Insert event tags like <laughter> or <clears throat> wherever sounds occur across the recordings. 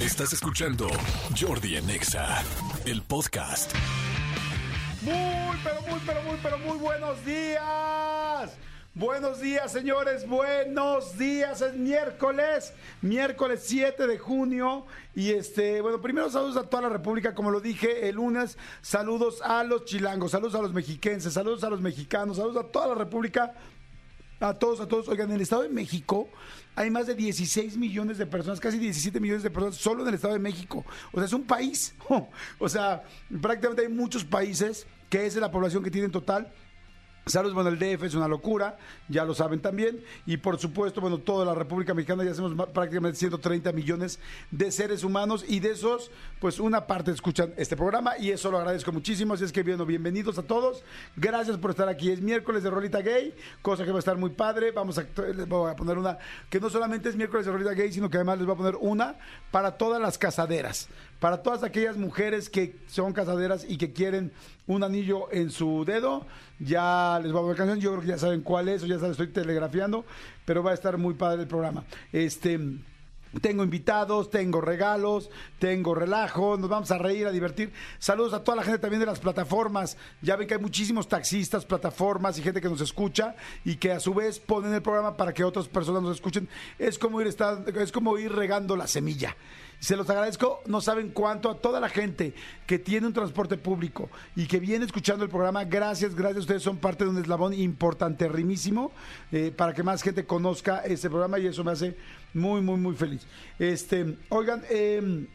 Estás escuchando Jordi en Exa, el podcast. Muy, pero muy, pero muy, pero muy buenos días. Buenos días, señores. Buenos días. Es miércoles, miércoles 7 de junio. Y este, bueno, primero saludos a toda la República, como lo dije el lunes. Saludos a los chilangos, saludos a los mexiquenses, saludos a los mexicanos, saludos a toda la República. A todos, a todos. Oigan, en el Estado de México hay más de 16 millones de personas, casi 17 millones de personas solo en el Estado de México. O sea, es un país. <laughs> O sea, prácticamente hay muchos países que es la población que tiene en total. Saludos, bueno, el DF es una locura, ya lo saben también. Y por supuesto, bueno, toda la República Mexicana ya hacemos prácticamente 130 millones de seres humanos y de esos, pues una parte escuchan este programa y eso lo agradezco muchísimo. Así es que, bueno, bienvenidos a todos. Gracias por estar aquí. Es miércoles de Rolita Gay, cosa que va a estar muy padre. Vamos a, les voy a poner una que no solamente es miércoles de Rolita Gay, sino que además les voy a poner una para todas las casaderas para todas aquellas mujeres que son casaderas y que quieren un anillo en su dedo, ya les voy a poner canción, yo creo que ya saben cuál es, o ya saben, estoy telegrafiando, pero va a estar muy padre el programa. Este tengo invitados, tengo regalos, tengo relajo, nos vamos a reír, a divertir. Saludos a toda la gente también de las plataformas. Ya ven que hay muchísimos taxistas, plataformas y gente que nos escucha y que a su vez ponen el programa para que otras personas nos escuchen. Es como ir, es como ir regando la semilla. Se los agradezco, no saben cuánto a toda la gente que tiene un transporte público y que viene escuchando el programa. Gracias, gracias. Ustedes son parte de un eslabón importantísimo eh, para que más gente conozca este programa y eso me hace muy, muy, muy feliz. Este, oigan, eh,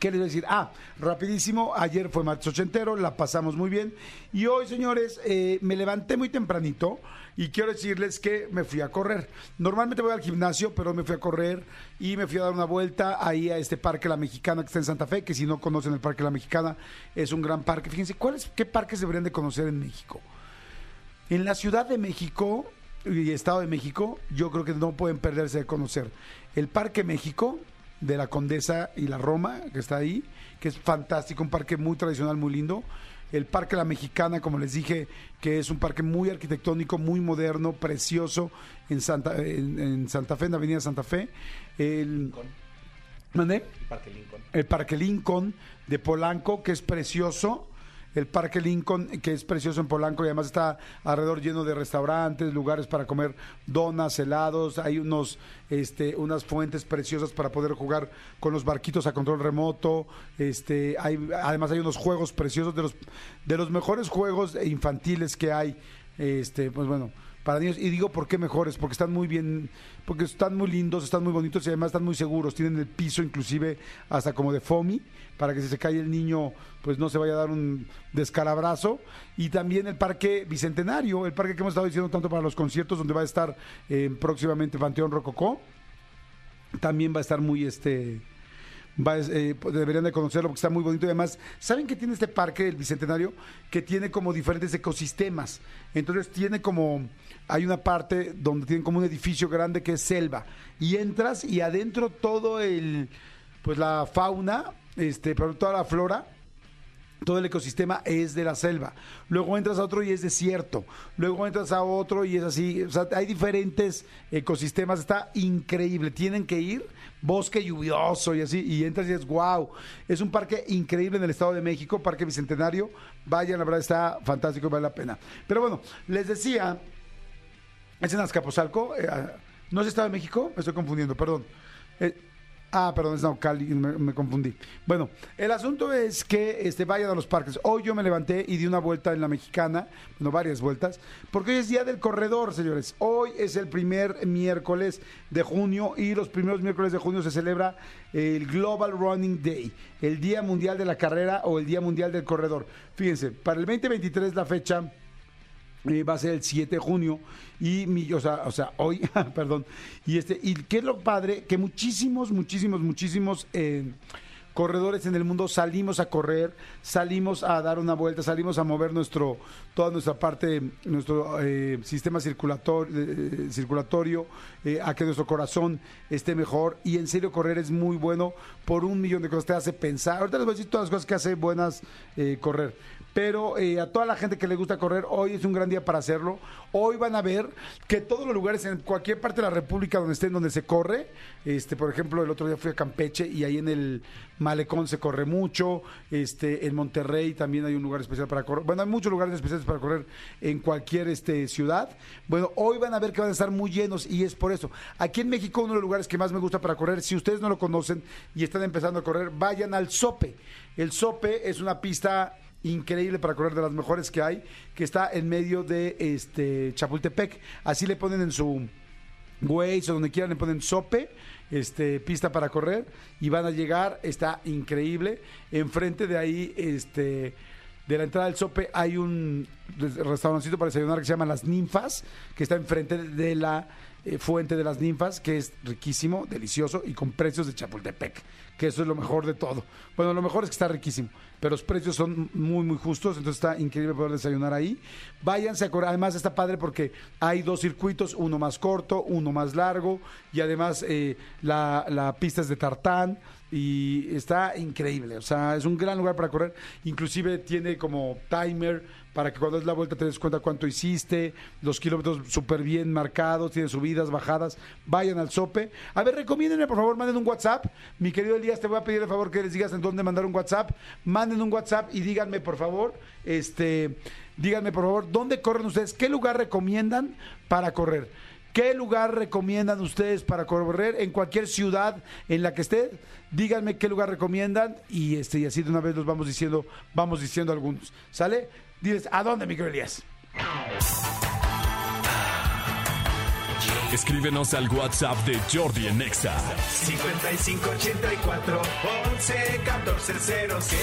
¿Qué les voy a decir? Ah, rapidísimo, ayer fue martes ochentero, la pasamos muy bien. Y hoy, señores, eh, me levanté muy tempranito y quiero decirles que me fui a correr. Normalmente voy al gimnasio, pero me fui a correr y me fui a dar una vuelta ahí a este Parque La Mexicana que está en Santa Fe, que si no conocen el Parque La Mexicana, es un gran parque. Fíjense, ¿cuáles, ¿qué parques deberían de conocer en México? En la Ciudad de México y Estado de México, yo creo que no pueden perderse de conocer el Parque México, de la Condesa y la Roma, que está ahí, que es fantástico, un parque muy tradicional, muy lindo. El Parque La Mexicana, como les dije, que es un parque muy arquitectónico, muy moderno, precioso, en Santa, en, Santa Fe, en la Avenida Santa Fe. El, El Parque Lincoln. El Parque Lincoln de Polanco, que es precioso el Parque Lincoln, que es precioso en Polanco y además está alrededor lleno de restaurantes, lugares para comer donas, helados, hay unos, este, unas fuentes preciosas para poder jugar con los barquitos a control remoto, este, hay, además hay unos juegos preciosos de los, de los mejores juegos infantiles que hay, este, pues bueno, para niños. Y digo por qué mejores, porque están muy bien, porque están muy lindos, están muy bonitos y además están muy seguros. Tienen el piso inclusive hasta como de foamy, para que si se cae el niño, pues no se vaya a dar un descalabrazo. Y también el Parque Bicentenario, el parque que hemos estado diciendo tanto para los conciertos, donde va a estar eh, próximamente Panteón Rococó. También va a estar muy este eh, pues, deberían de conocerlo porque está muy bonito. Y además, ¿saben que tiene este parque, el Bicentenario? Que tiene como diferentes ecosistemas. Entonces tiene como, hay una parte donde tienen como un edificio grande que es selva. Y entras y adentro todo el, pues la fauna, este, pero toda la flora todo el ecosistema es de la selva. Luego entras a otro y es desierto. Luego entras a otro y es así. O sea, hay diferentes ecosistemas. Está increíble. Tienen que ir. Bosque lluvioso y así. Y entras y es wow. Es un parque increíble en el Estado de México, Parque Bicentenario. Vayan, la verdad está fantástico, vale la pena. Pero bueno, les decía, es en Azcapotzalco. Eh, ¿No es Estado de México? Me estoy confundiendo, perdón. Eh, Ah, perdón, es Naucali, me, confundí. Bueno, el asunto es que este, vayan a los parques. Hoy yo me levanté y di una vuelta en la mexicana, bueno, varias vueltas, porque hoy es día del corredor, señores. Hoy es el primer miércoles de junio y los primeros miércoles de junio se celebra el Global Running Day, el Día Mundial de la Carrera o el Día Mundial del Corredor. Fíjense, para el 2023 la fecha eh, va a ser el 7 de junio y mi, o sea, o sea hoy, <laughs> perdón, y este, y qué es lo padre, que muchísimos, muchísimos, muchísimos eh, corredores en el mundo salimos a correr, salimos a dar una vuelta, salimos a mover nuestro, toda nuestra parte, nuestro eh, sistema circulatorio, circulatorio a que nuestro corazón esté mejor. Y en serio, correr es muy bueno por un millón de cosas. Te hace pensar. Ahorita les voy a decir todas las cosas que hace buenas correr. Pero eh, a toda la gente que le gusta correr, hoy es un gran día para hacerlo. Hoy van a ver que todos los lugares, en cualquier parte de la República donde estén, donde se corre, este, por ejemplo, el otro día fui a Campeche y ahí en el Malecón se corre mucho, este, en Monterrey también hay un lugar especial para correr. Bueno, hay muchos lugares especiales para correr en cualquier este, ciudad. Bueno, hoy van a ver que van a estar muy llenos y es por eso. Aquí en México, uno de los lugares que más me gusta para correr, si ustedes no lo conocen y están empezando a correr, vayan al Sope. El Sope es una pista increíble para correr de las mejores que hay, que está en medio de este Chapultepec. Así le ponen en su Waze o donde quieran le ponen Sope, este pista para correr y van a llegar, está increíble. Enfrente de ahí este de la entrada del Sope hay un restaurancito para desayunar que se llama Las Ninfas, que está enfrente de la eh, Fuente de las Ninfas, que es riquísimo, delicioso y con precios de Chapultepec, que eso es lo mejor de todo. Bueno, lo mejor es que está riquísimo, pero los precios son muy, muy justos, entonces está increíble poder desayunar ahí. Váyanse a correr, además está padre porque hay dos circuitos, uno más corto, uno más largo, y además eh, la, la pista es de tartán y está increíble. O sea, es un gran lugar para correr. Inclusive tiene como timer para que cuando es la vuelta te des cuenta cuánto hiciste, los kilómetros súper bien marcados, tiene subidas, bajadas. Vayan al sope. A ver, recomiéndenme, por favor, manden un WhatsApp. Mi querido Elías, te voy a pedir el favor que les digas en dónde mandar un WhatsApp. Manden un WhatsApp y díganme, por favor, este, díganme, por favor, dónde corren ustedes, qué lugar recomiendan para correr. ¿Qué lugar recomiendan ustedes para correr en cualquier ciudad en la que esté? Díganme qué lugar recomiendan y este y así de una vez los vamos diciendo, vamos diciendo algunos. ¿Sale? Diles, ¿a dónde, Miguel Elías? Escríbenos al WhatsApp de Jordi en Exa. 5584 11 14 07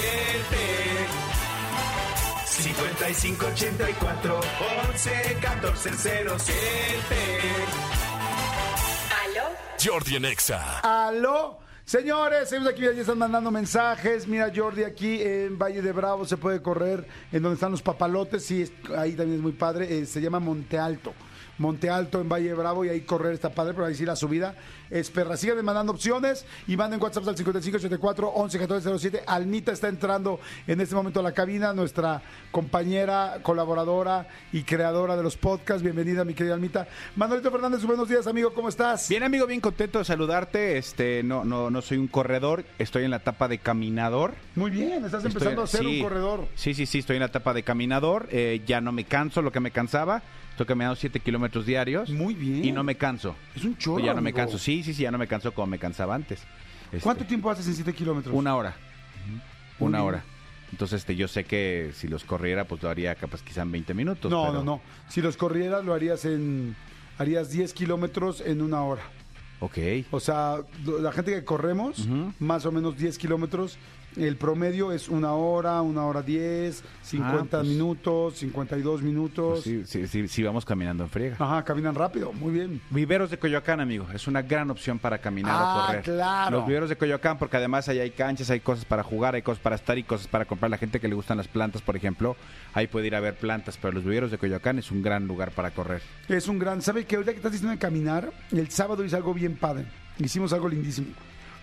5584 11 14 07 ¿Aló? Jordi en Exa. Aló. Señores, seguimos aquí, ya están mandando mensajes. Mira, Jordi, aquí en Valle de Bravo se puede correr en donde están los papalotes. Es- ahí también es muy padre. eh, se llama Monte Alto. Monte Alto en Valle Bravo y ahí correr está padre, pero ahí sí la subida es perra. Sigan mandando opciones y manden WhatsApp al 5584 111407. Almita está entrando en este momento a la cabina, nuestra compañera, colaboradora y creadora de los podcasts. Bienvenida, mi querida Almita. Manolito Fernández, buenos días, amigo, ¿cómo estás? Bien, amigo, bien contento de saludarte. Este, no, no, no soy un corredor, estoy en la etapa de caminador. Muy bien, estás Estoy- empezando a ser sí. un corredor. Sí, sí, sí, estoy en la etapa de caminador. eh, ya no me canso lo que me cansaba. Estoy caminando 7 kilómetros diarios. Muy bien. Y no me canso. Es un chorro, Ya no me amigo. canso. Sí, sí, sí, ya no me canso como me cansaba antes. Este, ¿Cuánto tiempo haces en 7 kilómetros? Una hora. Muy Una bien. hora. Entonces, este, yo sé que si los corriera, pues lo haría capaz quizá en 20 minutos. No, pero- no, no. Si los corrieras, lo harías en. Harías 10 kilómetros en una hora. Ok. O sea, la gente que corremos, más o menos 10 kilómetros, el promedio es una hora, una hora 10, 50 Ah, pues- minutos, 52 minutos. Pues sí, sí, sí, sí, vamos caminando en friega. Ajá, caminan rápido, muy bien. Viveros de Coyoacán, amigo. Es una gran opción para caminar Ah, o correr. claro. Los viveros de Coyoacán, porque además ahí hay canchas, hay cosas para jugar, hay cosas para estar y cosas para comprar. La gente que le gustan las plantas, por ejemplo, ahí puede ir a ver plantas. Pero los viveros de Coyoacán es un gran lugar para correr. Es un gran. ¿Sabe que ahorita que estás diciendo de caminar? El sábado hice algo bien padre. Hicimos algo lindísimo.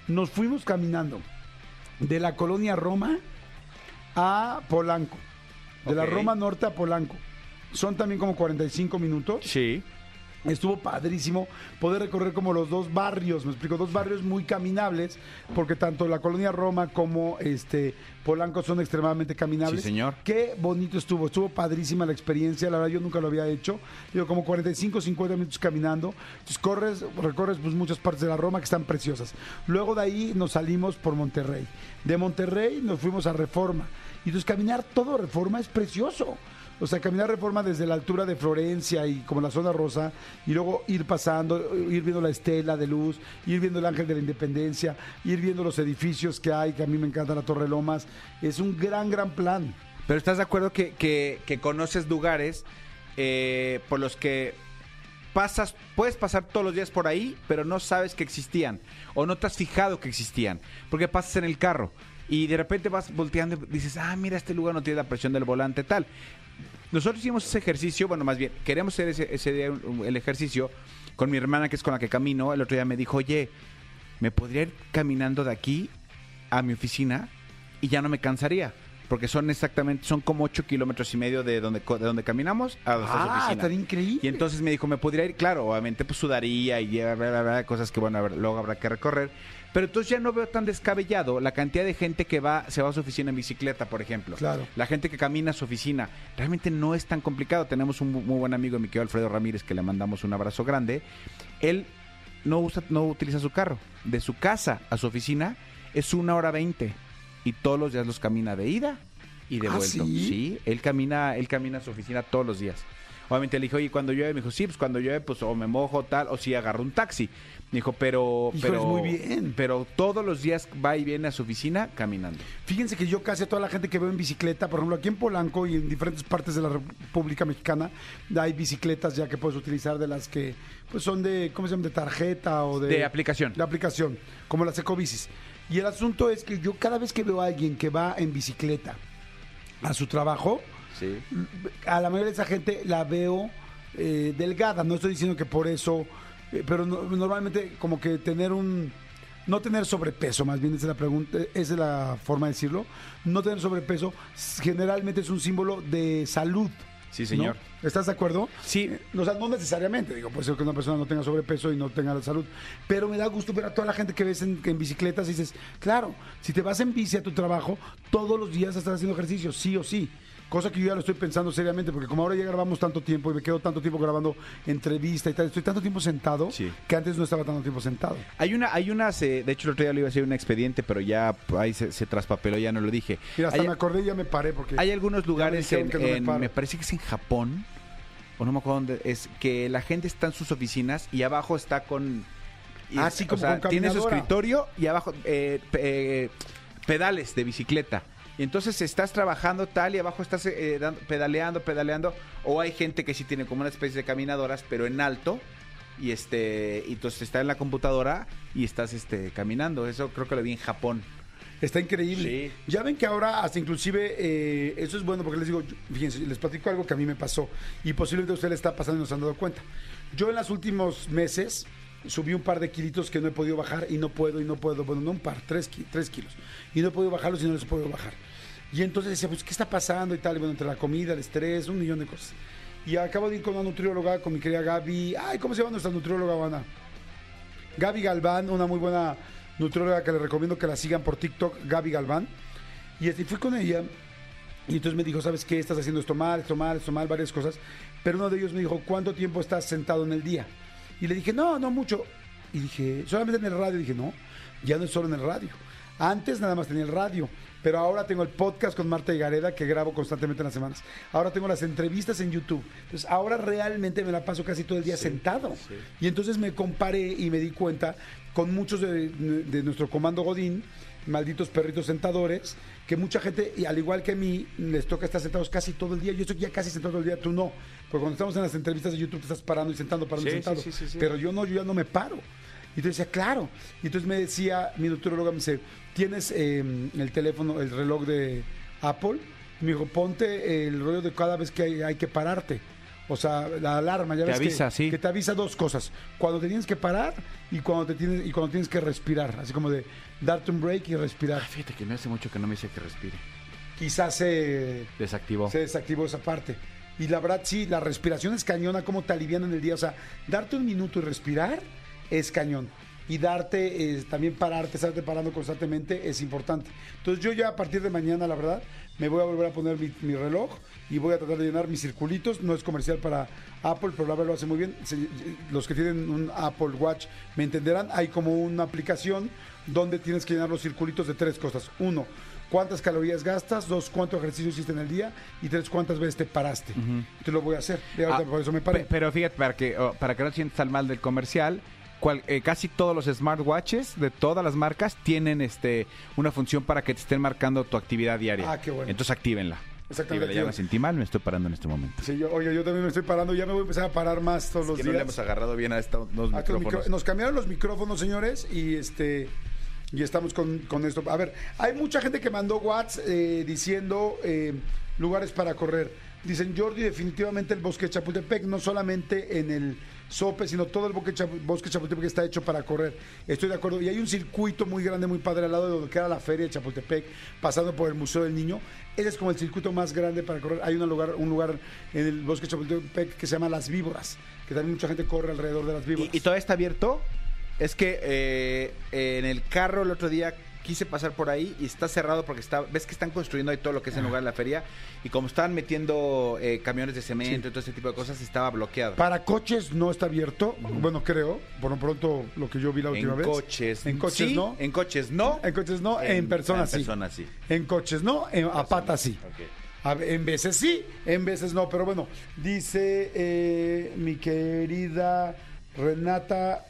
Nos fuimos caminando de la colonia Roma a Polanco. De la. Roma Norte a Polanco. Son también como 45 minutos. Sí. Estuvo padrísimo poder recorrer como los dos barrios, me explico, dos barrios muy caminables, porque tanto la colonia Roma como este Polanco son extremadamente caminables. Sí, señor. Qué bonito estuvo, estuvo padrísima la experiencia, la verdad yo nunca lo había hecho. Digo, como 45, 50 minutos caminando. Entonces corres, recorres pues muchas partes de la Roma que están preciosas. Luego de ahí nos salimos por Monterrey. De Monterrey nos fuimos a Reforma. Y entonces caminar todo Reforma es precioso. O sea, caminar reforma desde la altura de Florencia y como la zona rosa, y luego ir pasando, ir viendo la estela de luz, ir viendo el ángel de la independencia, ir viendo los edificios que hay, que a mí me encanta la Torre Lomas. Es un gran, gran plan. Pero estás de acuerdo que, que- conoces lugares eh, por los que pasas, puedes pasar todos los días por ahí, pero no sabes que existían. O no te has fijado que existían. Porque pasas en el carro. Y de repente vas volteando y dices, ah, mira, este lugar no tiene la presión del volante, tal. Nosotros hicimos ese ejercicio, bueno, más bien, queríamos hacer ese, ese día el ejercicio con mi hermana, que es con la que camino. El otro día me dijo, oye, ¿me podría ir caminando de aquí a mi oficina? Y ya no me cansaría. porque son exactamente, son como ocho kilómetros y medio de donde, de donde caminamos a nuestra Ah, oficina. estaría increíble. Y entonces me dijo, me podría ir, claro, obviamente pues sudaría y bla, bla, bla, cosas que bueno, a ver, luego habrá que recorrer. Pero entonces ya no veo tan descabellado la cantidad de gente que va, se va a su oficina en bicicleta, por ejemplo. Claro. La gente que camina a su oficina. Realmente no es tan complicado. Tenemos un mu- muy buen amigo, mi querido Alfredo Ramírez, que le mandamos un abrazo grande. Él no usa, no utiliza su carro. De su casa a su oficina es una hora veinte. Y todos los días los camina de ida y de ¿Ah, vuelta. sí? él camina, él camina a su oficina todos los días. Obviamente le dije, oye, cuando llueve, me dijo, sí, pues cuando llueve, pues o me mojo, tal, o si agarro un taxi. Me dijo, pero, Híjoles, pero, muy bien. pero todos los días va y viene a su oficina caminando. Fíjense que yo casi a toda la gente que veo en bicicleta, por ejemplo, aquí en Polanco y en diferentes partes de la República Mexicana, hay bicicletas ya que puedes utilizar de las que pues son de, ¿cómo se llama? De tarjeta o de... De aplicación. De aplicación, como las ecobicis. Y el asunto es que yo cada vez que veo a alguien que va en bicicleta a su trabajo, Sí. a la mayoría de esa gente la veo eh, delgada. No estoy diciendo que por eso, eh, pero no- normalmente como que tener un... No tener sobrepeso, más bien esa es la pregunta, esa es la forma de decirlo. No tener sobrepeso generalmente es un símbolo de salud. Sí, señor. ¿no? ¿Estás de acuerdo? Sí. Eh, O sea, no necesariamente, digo, puede ser que una persona no tenga sobrepeso y no tenga la salud. Pero me da gusto ver a toda la gente que ves en, en bicicletas y dices, claro, si te vas en bici a tu trabajo, todos los días estás haciendo ejercicio, sí o sí. Cosa que yo ya lo estoy pensando seriamente, porque como ahora ya grabamos tanto tiempo y me quedo tanto tiempo grabando entrevista y tal, estoy tanto tiempo sentado Sí. que antes no estaba tanto tiempo sentado. Hay una, hay unas, eh, de hecho el otro día le iba a hacer un expediente, pero ya ahí se, se traspapeló, ya no lo dije. Mira, hasta hay, me acordé y ya me paré porque... hay algunos lugares en, no me en- me parece que es en Japón, o no me acuerdo dónde, es que la gente está en sus oficinas y abajo está con... y- Ah, sí, como con tiene su escritorio y abajo eh, eh, pedales de bicicleta. Y entonces estás trabajando tal y abajo estás eh, dando- pedaleando, pedaleando. O hay gente que sí tiene como una especie de caminadoras, pero en alto. Y este, y entonces está en la computadora y estás este caminando. Eso creo que lo vi en Japón. Está increíble. Ya ven que ahora hasta inclusive eh, eso es bueno porque les digo, fíjense, les platico algo que a mí me pasó y posiblemente a usted le está pasando y no se han dado cuenta. Yo en los últimos meses subí un par de kilitos que no he podido bajar y no puedo y no puedo, bueno, no un par, tres, tres kilos. Y no he podido bajarlos y no los he podido bajar. Y entonces decía, pues, ¿qué está pasando y tal? Y bueno, entre la comida, el estrés, un millón de cosas. Y acabo de ir con una nutrióloga, con mi querida Gaby. Ay, ¿cómo se llama nuestra nutrióloga, Ana? Gaby Galván, una muy buena nutrióloga que le recomiendo que la sigan por TikTok, Gaby Galván. Y este, fui con ella y entonces me dijo, ¿sabes qué? Estás haciendo esto mal, esto mal, esto mal, varias cosas. Pero uno de ellos me dijo, ¿cuánto tiempo estás sentado en el día? Y le dije, no, no mucho. Y dije, solamente en el radio. Y dije, no, ya no es solo en el radio. Antes nada más tenía el radio, pero ahora tengo el podcast con Marta Gareda que grabo constantemente en las semanas. Ahora tengo las entrevistas en YouTube. Entonces ahora realmente me la paso casi todo el día sentado. Y entonces me comparé y me di cuenta con muchos de, de nuestro comando Godín, malditos perritos sentadores, que mucha gente, y al igual que a mí, les toca estar sentados casi todo el día. Yo estoy ya casi sentado todo el día, tú no. Porque cuando estamos en las entrevistas de YouTube te estás parando y sentando, parando y Sí, sentado. sí, sí, sí, sí. Pero yo no, yo ya no me paro. Y entonces decía, claro. Y entonces me decía, mi nutrióloga me dice, ¿tienes eh, el teléfono, el reloj de Apple? Me dijo, ponte el rollo de cada vez que hay, hay que pararte. O sea, la alarma, ya Te ves avisa, que, sí. que te avisa dos cosas. Cuando te tienes que parar y cuando te tienes, y cuando tienes que respirar. Así como de darte un break y respirar. Ah, fíjate que me hace mucho que no me dice que respire. Quizás se, Desactivó. se desactivó esa parte. Y la verdad, sí, la respiración es cañona, como te alivian en el día. O sea, darte un minuto y respirar es cañón. Y darte, eh, también pararte, estarte parando constantemente es importante. Entonces yo ya a partir de mañana, la verdad, me voy a volver a poner mi, mi reloj y voy a tratar de llenar mis circulitos. No es comercial para Apple, pero la verdad lo hace muy bien. Los que tienen un Apple Watch me entenderán. Hay como una aplicación donde tienes que llenar los circulitos de tres cosas. Uno, cuántas calorías gastas, dos, cuánto ejercicio hiciste en el día y tres, cuántas veces te paraste. Te lo voy a hacer. Ahorita Ah, por eso me paré. pe- Pero fíjate, para que, oh, para que no sientas tan mal del comercial, cual- eh, casi todos los smartwatches de todas las marcas tienen este una función para que te estén marcando tu actividad diaria. Ah, qué bueno. Entonces actívenla. Exactamente, Ya me sentí mal, me estoy parando en este momento. Sí, yo, oye, yo también me estoy parando, ya me voy a empezar a parar más todos los que días. no le hemos agarrado bien a estos micrófonos. micro- Nos cambiaron los micrófonos, señores, y este y estamos con, con esto. A ver, hay mucha gente que mandó WhatsApp eh, diciendo eh, lugares para correr. Dicen Jordi, definitivamente el bosque de Chapultepec, no solamente en el Sope, sino todo el bosque, bosque Chapultepec está hecho para correr. Estoy de acuerdo. Y hay un circuito muy grande, muy padre al lado de donde queda la feria de Chapultepec, pasando por el Museo del Niño. Ese es como el circuito más grande para correr. Hay un lugar, un lugar en el bosque Chapultepec que se llama Las Víboras, que también mucha gente corre alrededor de las víboras. ¿Y, y todavía está abierto? Es que eh, en el carro el otro día quise pasar por ahí y está cerrado porque está, ves que están construyendo ahí todo lo que es el lugar de la feria y como estaban metiendo eh, camiones de cemento y todo ese tipo de cosas estaba bloqueado. Para coches no está abierto, bueno, creo, por lo pronto lo que yo vi la última en vez. coches, En coches sí, no. En coches no. En coches no, en, personas en sí. personas sí. En coches no, en- a patas sí. A en veces sí, en veces no, pero bueno, dice eh, mi querida Renata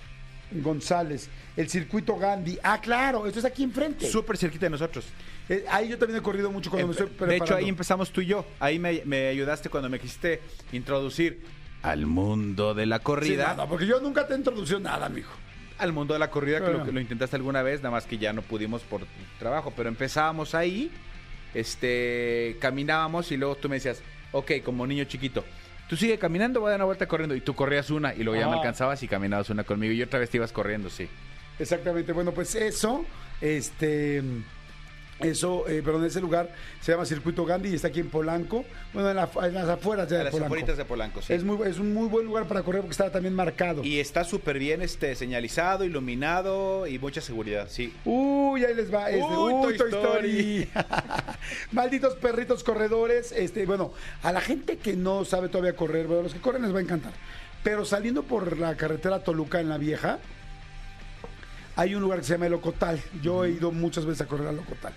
González, el circuito Gandhi. Ah, claro, esto es aquí enfrente. Súper cerquita de nosotros. Eh, ahí yo también he corrido mucho cuando me estoy de preparando. hecho, ahí empezamos tú y yo. Ahí me, me ayudaste cuando me quisiste introducir al mundo de la corrida. no, porque yo nunca te introducí nada, mijo. al mundo de la corrida, que lo, que lo intentaste alguna vez, nada más que ya no pudimos por trabajo, pero empezábamos ahí, este, caminábamos y luego tú me decías, ok, como niño chiquito, tú sigue caminando, voy a dar una vuelta corriendo, y tú corrías una, y luego ya me Ah. alcanzabas y caminabas una conmigo, y otra vez te ibas corriendo, sí. Exactamente. Bueno, pues eso, este, eso, eh, perdón, ese lugar se llama Circuito Gandhi y está aquí en Polanco. Bueno, en, la- en las afueras ya de las Polanco. afueritas de Polanco, sí. Es, muy, es un muy buen lugar para correr porque está también marcado. Y está súper bien este, señalizado, iluminado y mucha seguridad, sí. Uy, ahí les va. Este, Uy, uy, Toy Toy Story. <laughs> Malditos perritos corredores. Este, bueno, a la gente que no sabe todavía correr, bueno, a los que corren les va a encantar. Pero saliendo por la carretera Toluca en la vieja, hay un lugar que se llama El Ocotal. Yo he ido muchas veces a correr al Ocotal.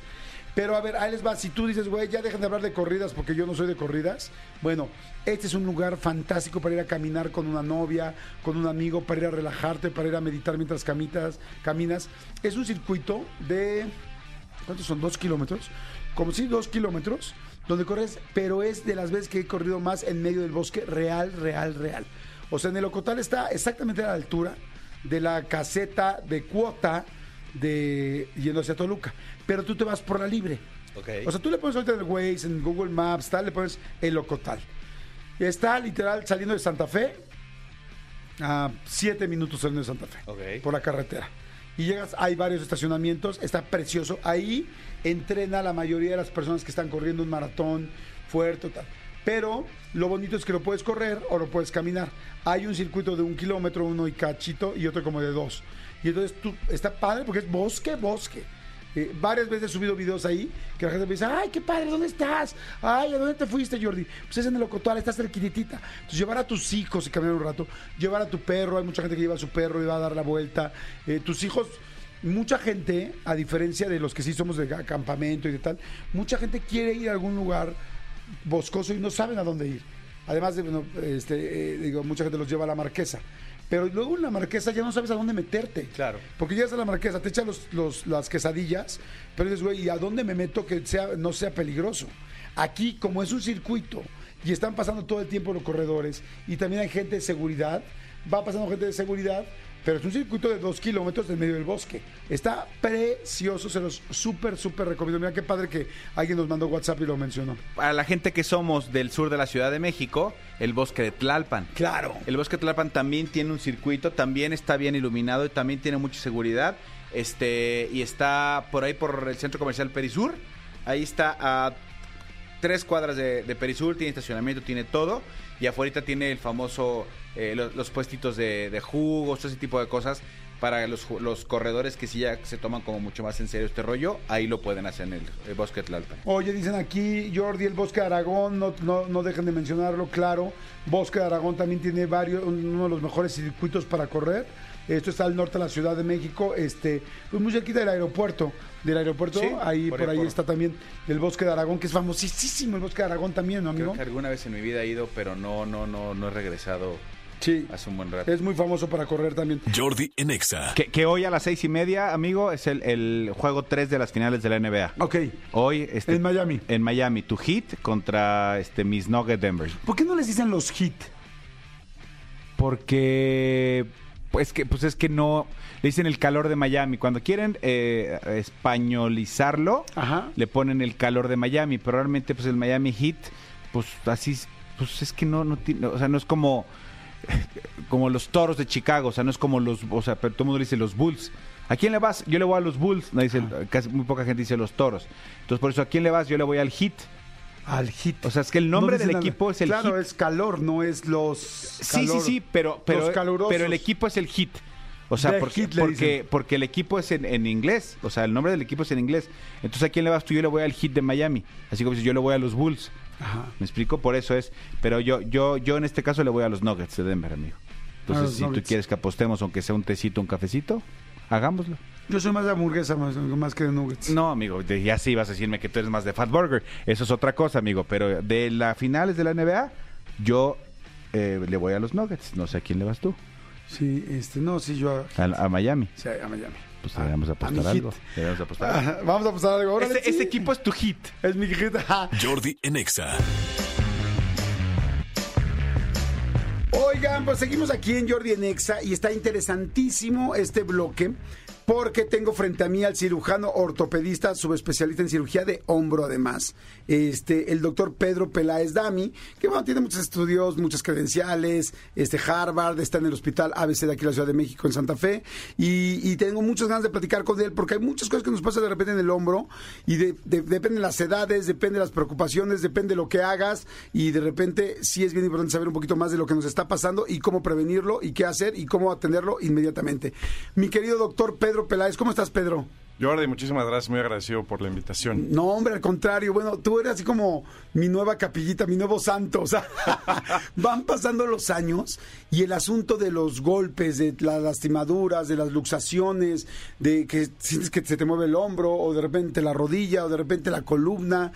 Pero a ver, ahí les va. Si tú dices, güey, ya dejen de hablar de corridas porque yo no soy de corridas. Bueno, este es un lugar fantástico para ir a caminar con una novia, con un amigo, para ir a relajarte, para ir a meditar mientras camitas, caminas. Es un circuito de. ¿Cuántos son? ¿Dos kilómetros? Como si dos kilómetros, donde corres, pero es de las veces que he corrido más en medio del bosque, real, real, real. O sea, en el Ocotal está exactamente a la altura de la caseta de cuota de yendo hacia Toluca. Pero tú te vas por la libre. Ok. O sea, tú le pones ahorita en el Waze, en Google Maps, tal, le pones el Ocotal. Y está literal saliendo de Santa Fe a siete minutos saliendo de Santa Fe Ok. por la carretera. Y llegas, hay varios estacionamientos, está precioso. Ahí entrena la mayoría de las personas que están corriendo un maratón fuerte, tal. Pero lo bonito es que lo puedes correr o lo puedes caminar. Hay un circuito de un kilómetro, uno y cachito, y otro como de dos. Y entonces tú, está padre porque es bosque, bosque. Eh, varias veces he subido videos ahí que la gente me dice, ay, qué padre, ¿dónde estás? Ay, ¿a dónde te fuiste, Jordi? Pues es en el Ocotal, estás cerquitita. Entonces llevar a tus hijos y caminar un rato, llevar a tu perro, hay mucha gente que lleva a su perro y va a dar la vuelta. Eh, tus hijos, mucha gente, a diferencia de los que sí somos de acampamento y de tal, mucha gente quiere ir a algún lugar boscoso y no saben a dónde ir. Además de, bueno, este, eh, digo, mucha gente los lleva a la marquesa. Pero luego en la marquesa ya no sabes a dónde meterte. Claro. Porque llegas a la marquesa, te echan los, los- las quesadillas, pero dices, güey, ¿y a dónde me meto que sea, no sea peligroso? Aquí, como es un circuito y están pasando todo el tiempo los corredores y también hay gente de seguridad, va pasando gente de seguridad, pero es un circuito de dos kilómetros en medio del bosque. Está precioso, se los súper, súper recomiendo. Mira qué padre que alguien nos mandó WhatsApp y lo mencionó. Para la gente que somos del sur de la Ciudad de México, el bosque de Tlalpan. Claro. El bosque de Tlalpan también tiene un circuito, también está bien iluminado y también tiene mucha seguridad. Este, y está por ahí por el centro comercial Perisur. Ahí está a tres cuadras de, de Perisur, tiene estacionamiento, tiene todo. Y afuera tiene el famoso, eh, lo- los, puestitos de, de jugos, todo ese tipo de cosas. Para los, los corredores que sí ya se toman como mucho más en serio este rollo, ahí lo pueden hacer en el, el bosque Tlalpan. Oye, dicen aquí, Jordi, el Bosque de Aragón, no, no, no dejen de mencionarlo, claro. Bosque de Aragón también tiene varios, uno de los mejores circuitos para correr. Esto está al norte de la Ciudad de México, este, pues muy cerquita del aeropuerto. Del aeropuerto, Sí, ahí por por, ahí, ahí por- está también el Bosque de Aragón, que es famosísimo el Bosque de Aragón también, ¿no, amigo? Creo que alguna vez en mi vida he ido, pero no, no, no, no he regresado Sí, hace un buen rato. es muy famoso para correr también. Jordi en Exa. Que, que hoy a las seis y media, amigo, es el, el juego 3 de las finales de la NBA. Ok, Hoy este, En Miami. En Miami, tu hit contra este Miss Nugget Denver. ¿por qué no les dicen los hit? Porque pues que pues es que no le dicen el calor de Miami. Cuando quieren eh, españolizarlo, Ajá. le ponen el calor de Miami, pero realmente pues el Miami Heat pues así, pues es que no, no tiene, o sea, no es como, <laughs> como los toros de Chicago, o sea, no es como los, o sea, pero todo el mundo dice los Bulls. ¿A quién le vas? Yo le voy a los Bulls, no dice, casi muy poca gente dice los toros. Entonces, por eso, ¿a quién le vas? Yo le voy al Hit. Al hit. O sea, es que el nombre No del nada. equipo es el Claro, Hit. es calor, no es los. Sí, calor. sí, sí, pero, pero, pero el equipo es el hit. O sea, The porque, porque, porque el equipo es en, en inglés. O sea, el nombre del equipo es en inglés. Entonces, ¿a quién le vas tú? Yo le voy al hit de Miami. Así como si yo le voy a los Bulls. Ajá. ¿Me explico? Por eso es. Pero yo, yo, yo en este caso le voy a los Nuggets de Denver, amigo. Entonces, si tú Nuggets. quieres que apostemos, aunque sea un tecito, un cafecito, hagámoslo. Yo soy más de hamburguesa más, más que de nuggets. No, amigo, de- ya sí vas a decirme que tú eres más de Fat Burger. Eso es otra cosa, amigo. Pero de las finales de la NBA, yo eh, le voy a los Nuggets. No sé a quién le vas tú. Sí, este, no, sí, yo. A, a Miami. Sí, a Miami. Pues Ah, deberíamos a apostar algo. Apostar. Ah, Vamos a apostar algo. Órale, Ese, sí. ese equipo es tu hit. Es mi hit. Jordi en Exa. Oigan, pues seguimos aquí en Jordi en Exa y está interesantísimo este bloque porque tengo frente a mí al cirujano ortopedista, subespecialista en cirugía de hombro además, este, el doctor Pedro Peláez Dami, que bueno, tiene muchos estudios, muchas credenciales, este, Harvard, está en el hospital ABC de aquí la Ciudad de México, en Santa Fe, y, tengo muchas ganas de platicar con él porque hay muchas cosas que nos pasan de repente en el hombro y de, de- depende de las edades, depende de las preocupaciones, depende de lo que hagas y de repente sí es bien importante saber un poquito más de lo que nos está pasando y cómo prevenirlo y qué hacer y cómo atenderlo inmediatamente. Mi querido doctor Pedro Peláez, ¿cómo estás Pedro? Jordi, muchísimas gracias, muy agradecido por la invitación. No, hombre, al contrario. Bueno, tú eres así como mi nueva capillita, mi nuevo santo. O sea, <laughs> van pasando los años y el asunto de los golpes, de las lastimaduras, de las luxaciones, de que sientes que se te mueve el hombro, o de repente la rodilla, o de repente la columna.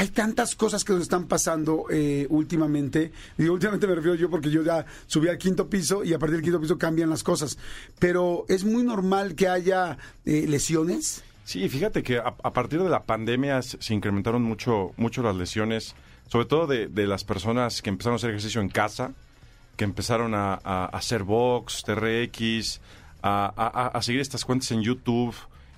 Hay tantas cosas que nos están pasando eh, últimamente. Y últimamente me refiero yo porque yo ya subí al quinto piso y a partir del quinto piso cambian las cosas. Pero es muy normal que haya eh, lesiones. Sí, fíjate que a, a partir de la pandemia se incrementaron mucho, mucho las lesiones, sobre todo de, de las personas que empezaron a hacer ejercicio en casa, que empezaron a, a- a hacer box, TRX, a seguir estas cuentas en YouTube,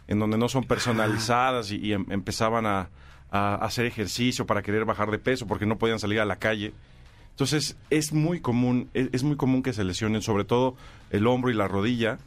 en donde no son personalizadas y, y em- empezaban a, a hacer ejercicio para querer bajar de peso porque no podían salir a la calle. Entonces es muy común, es, muy común que se lesionen, sobre todo el hombro y la rodilla.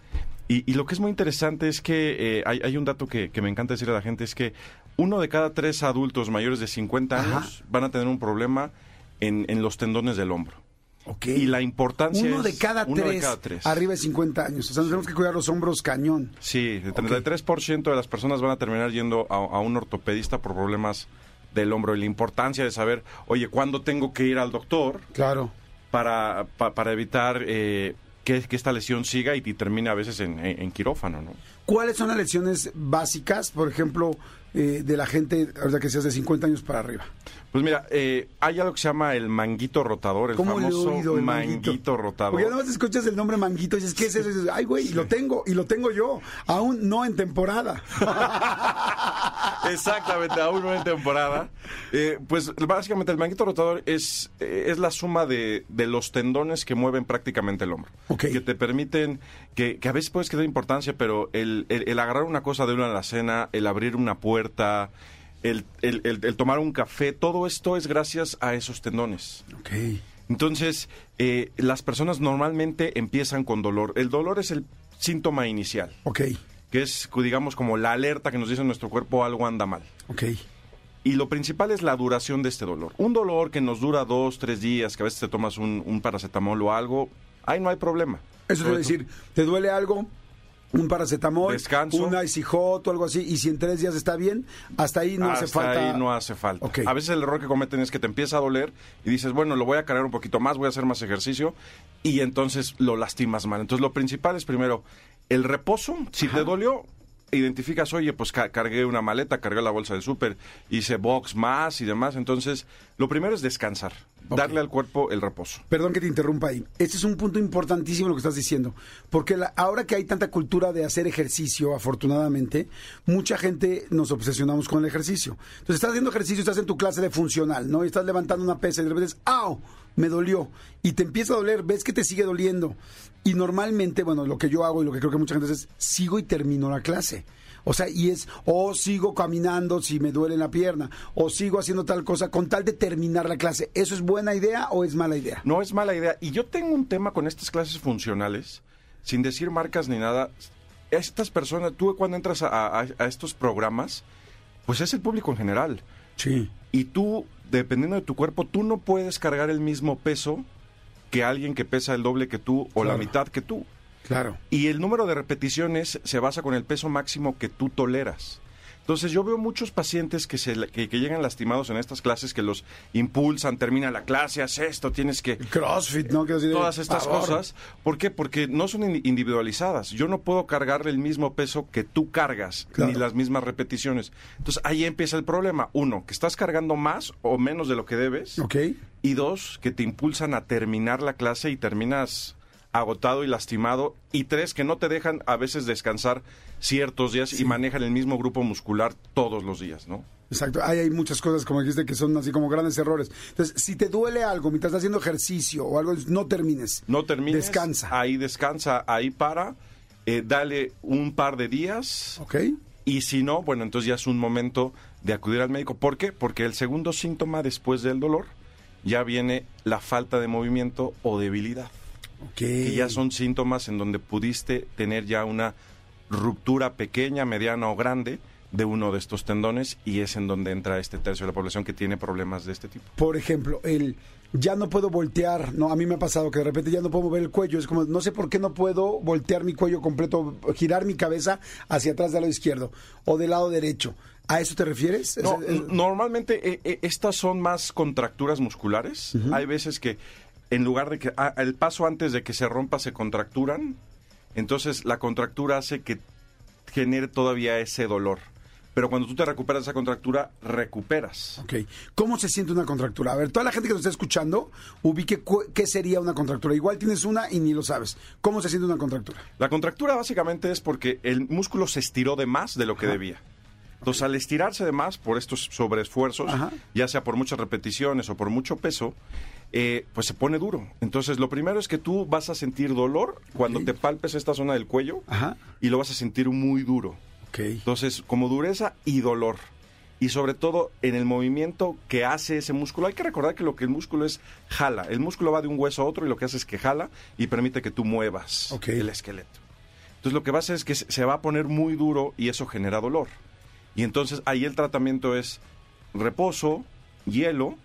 Y, y lo que es muy interesante es que eh, hay, hay un dato que, que me encanta decirle a la gente, es que uno de cada tres adultos mayores de 50 Ajá. años van a tener un problema en, en los tendones del hombro. Ok. Y la importancia Uno es- de cada uno tres de cada tres. arriba de 50 años. O sea, nos tenemos que cuidar los hombros cañón. Sí, el 33% de las personas van a terminar yendo a, a un ortopedista por problemas del hombro y la importancia de saber, oye, ¿cuándo tengo que ir al doctor? Claro. para, pa- para evitar eh, que, que esta lesión siga y, y termine a veces en, en- en quirófano, ¿no? ¿Cuáles son las lesiones básicas, por ejemplo, eh, de la gente, ahorita que seas de 50 años para arriba? Pues mira, eh, hay algo que se llama el manguito rotador, el ¿Cómo le famoso oído el manguito, manguito? rotador. Porque nada más escuchas el nombre manguito y dices, ¿qué es eso? Y dices, ay, güey, y lo tengo, y lo tengo yo, aún no en temporada. <laughs> Exactamente, aún no en temporada. Eh, pues básicamente el manguito rotador es, eh, es la suma de, de los tendones que mueven prácticamente el hombro. Que te permiten, que, que a veces puedes quedar importancia, pero el, el- el agarrar una cosa de una alacena, el abrir una puerta, el, el- el- el tomar un café, todo esto es gracias a esos tendones. ok. Entonces, eh, las personas normalmente empiezan con dolor. El dolor es el síntoma inicial, Ok, que es, digamos, como la alerta que nos dice nuestro cuerpo algo anda mal. ok. Y lo principal es la duración de este dolor. Un dolor que nos dura dos, tres días, que a veces te tomas un, un paracetamol o algo, ahí no hay problema. Eso Sobre decir, ¿te duele algo? Un paracetamol, Descanso. un icy hot o algo así, y si en tres días está bien, hasta ahí no hace Hasta falta. ahí no hace falta. A veces el error que cometen es que te empieza a doler y dices, bueno, lo voy a cargar un poquito más, voy a hacer más ejercicio y entonces lo lastimas mal. Entonces lo principal es primero el reposo. Si te dolió, identificas, oye, pues ca- cargué una maleta, cargué la bolsa del súper, hice box más y demás. Entonces lo primero es descansar, darle al cuerpo el reposo. Perdón que te interrumpa ahí. Este es un punto importantísimo lo que estás diciendo. Porque la- ahora que hay tanta cultura de hacer ejercicio, afortunadamente, mucha gente nos obsesionamos con el ejercicio. Entonces estás haciendo ejercicio, estás en tu clase de funcional, ¿no? Y estás levantando una pesa y de repente ¡au! Me dolió. Y te empieza a doler, ves que te sigue doliendo. Y normalmente, bueno, lo que yo hago y lo que creo que mucha gente hace es, sigo y termino la clase. O sea, y es, o sigo caminando si me duele la pierna, o sigo haciendo tal cosa con tal de terminar la clase. ¿Eso es buena idea o es mala idea? No es mala idea. Y yo tengo un tema con estas clases funcionales, sin decir marcas ni nada. Estas personas, tú cuando entras a, a- a estos programas, pues es el público en general. Sí. Y tú, dependiendo de tu cuerpo, tú no puedes cargar el mismo peso que alguien que pesa el doble que tú o la mitad que tú. Claro. Y el número de repeticiones se basa con el peso máximo que tú toleras. Entonces yo veo muchos pacientes que, se, que, que llegan lastimados en estas clases, que los impulsan, termina la clase, haz esto, tienes que... CrossFit, ¿no? Decir, Todas estas cosas. ¿Por qué? Porque no son in- individualizadas. Yo no puedo cargar el mismo peso que tú cargas, Claro. ni las mismas repeticiones. Entonces ahí empieza el problema. Uno, que estás cargando más o menos de lo que debes. Ok. Y dos, que te impulsan a terminar la clase y terminas agotado y lastimado. Y tres, que no te dejan a veces descansar ciertos días y manejan el mismo grupo muscular todos los días, ¿no? Exacto, hay, hay muchas cosas, como dijiste, que son así como grandes errores. Entonces, si te duele algo mientras estás haciendo ejercicio o algo, no termines. No termines. Descansa. Ahí descansa, ahí para. eh, dale un par de días. ¿Ok? Y si no, bueno, entonces ya es un momento de acudir al médico. ¿Por qué? Porque el segundo síntoma después del dolor ya viene la falta de movimiento o debilidad. Que ya son síntomas en donde pudiste tener ya una ruptura pequeña, mediana o grande de uno de estos tendones y es en donde entra este tercio de la población que tiene problemas de este tipo. Por ejemplo, el ya no puedo voltear, no, a mí me ha pasado que de repente ya no puedo mover el cuello, es como no sé por qué no puedo voltear mi cuello completo, girar mi cabeza hacia atrás del lado izquierdo o del lado derecho. ¿A eso te refieres? No, Es- es- normalmente eh, eh, estas son más contracturas musculares. Hay veces que en lugar de que ah, el paso antes de que se rompa se contracturan, entonces la contractura hace que genere todavía ese dolor. Pero cuando tú te recuperas de esa contractura, recuperas. Ok. ¿Cómo se siente una contractura? A ver, toda la gente que nos está escuchando, ubique qué sería una contractura. Igual tienes una y ni lo sabes. ¿Cómo se siente una contractura? La contractura básicamente es porque el músculo se estiró de más de lo que debía. Entonces, al estirarse de más por estos sobreesfuerzos, Ajá. ya sea por muchas repeticiones o por mucho peso, eh, pues se pone duro. Entonces, lo primero es que tú vas a sentir dolor cuando te palpes esta zona del cuello Ajá. y lo vas a sentir muy duro. Entonces, como dureza y dolor. Y sobre todo en el movimiento que hace ese músculo. Hay que recordar que lo que el músculo es jala. El músculo va de un hueso a otro y lo que hace es que jala y permite que tú muevas el esqueleto. Entonces lo que va a hacer es que se va a poner muy duro y eso genera dolor. Y entonces ahí el tratamiento es reposo, hielo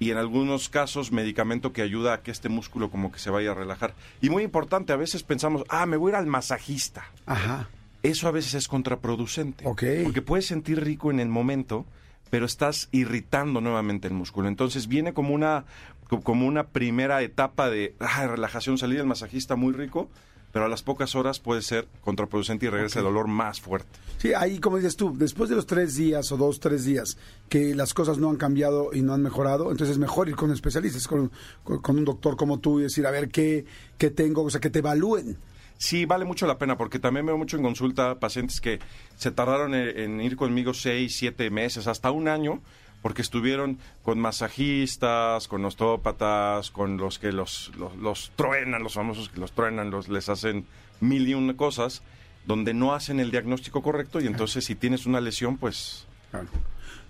y en algunos casos medicamento que ayuda a que este músculo como que se vaya a relajar. Y muy importante, a veces pensamos, ah, me voy a ir al masajista Ajá. eso a veces es contraproducente. Ok. Porque puedes sentir rico en el momento, pero estás irritando nuevamente el músculo. Entonces viene como una, co- como una primera etapa de ah, relajación, salir del masajista muy rico, pero a las pocas horas puede ser contraproducente y regresa el dolor más fuerte. Sí, ahí como dices tú, después de los tres días o dos, tres días que las cosas no han cambiado y no han mejorado, entonces es mejor ir con especialistas, con, con- con un doctor como tú y decir, a ver qué, qué tengo, o sea, que te evalúen. Sí, vale mucho la pena, porque también veo mucho en consulta pacientes que se tardaron en, en ir conmigo seis, siete meses, hasta un año, porque estuvieron con masajistas, con osteópatas, con los que los, los, los truenan, los famosos que los truenan, los, les hacen mil y una cosas, donde no hacen el diagnóstico correcto y entonces si tienes una lesión, pues,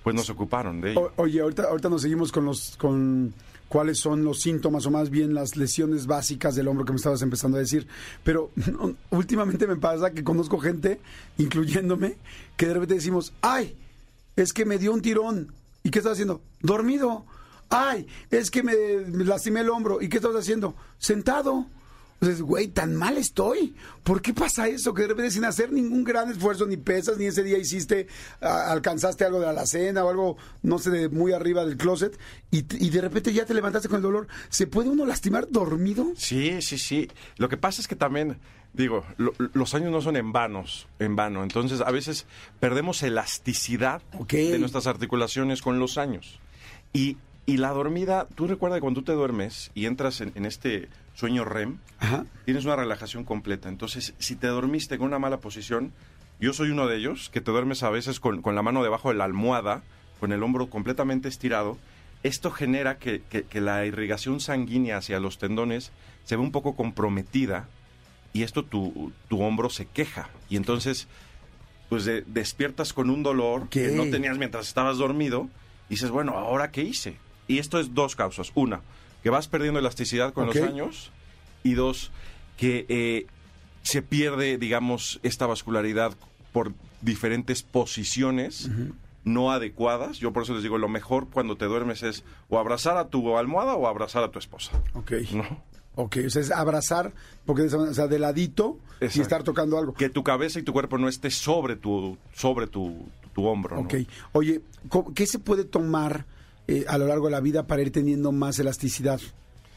pues no se ocuparon de ello. O- oye, ahorita, ahorita nos seguimos con los con cuáles son los síntomas o más bien las lesiones básicas del hombro que me estabas empezando a decir. Pero últimamente me pasa que conozco gente, incluyéndome, que de repente decimos, ay, es que me dio un tirón. ¿Y qué estás haciendo? Dormido. Ay, es que me, lastimé el hombro. ¿Y qué estás haciendo? Sentado. Entonces, güey, tan mal estoy. ¿Por qué pasa eso? Que de repente sin hacer ningún gran esfuerzo, ni pesas, ni ese día hiciste, a- alcanzaste algo de la alacena o algo, no sé, de muy arriba del closet, y, y de repente ya te levantaste con el dolor. ¿Se puede uno lastimar dormido? Sí, sí, sí. Lo que pasa es que también, digo, lo- los años no son en vanos, en vano. Entonces, a veces perdemos elasticidad de nuestras articulaciones con los años. Y, y la dormida, tú recuerdas que cuando tú te duermes y entras en, en este sueño REM, Ajá. tienes una relajación completa. Entonces, si te dormiste con una mala posición, yo soy uno de ellos, que te duermes a veces con, con la mano debajo de la almohada, con el hombro completamente estirado. Esto genera que, que- que la irrigación sanguínea hacia los tendones se ve un poco comprometida y esto tu, tu hombro se queja. Y entonces pues de- despiertas con un dolor que no tenías mientras estabas dormido y dices, bueno, ¿ahora qué hice? Y esto es dos causas. Una, que vas perdiendo elasticidad con los años y dos, que eh, se pierde, digamos, esta vascularidad por diferentes posiciones no adecuadas. Yo por eso les digo, lo mejor cuando te duermes es o abrazar a tu almohada o abrazar a tu esposa. Ok. ¿no? Ok, o sea, es abrazar, porque o sea, de ladito y estar tocando algo. Que tu cabeza y tu cuerpo no esté sobre tu, sobre tu, tu hombro. ¿no? Ok. Oye, ¿cómo- ¿qué se puede tomar eh, a lo largo de la vida para ir teniendo más elasticidad?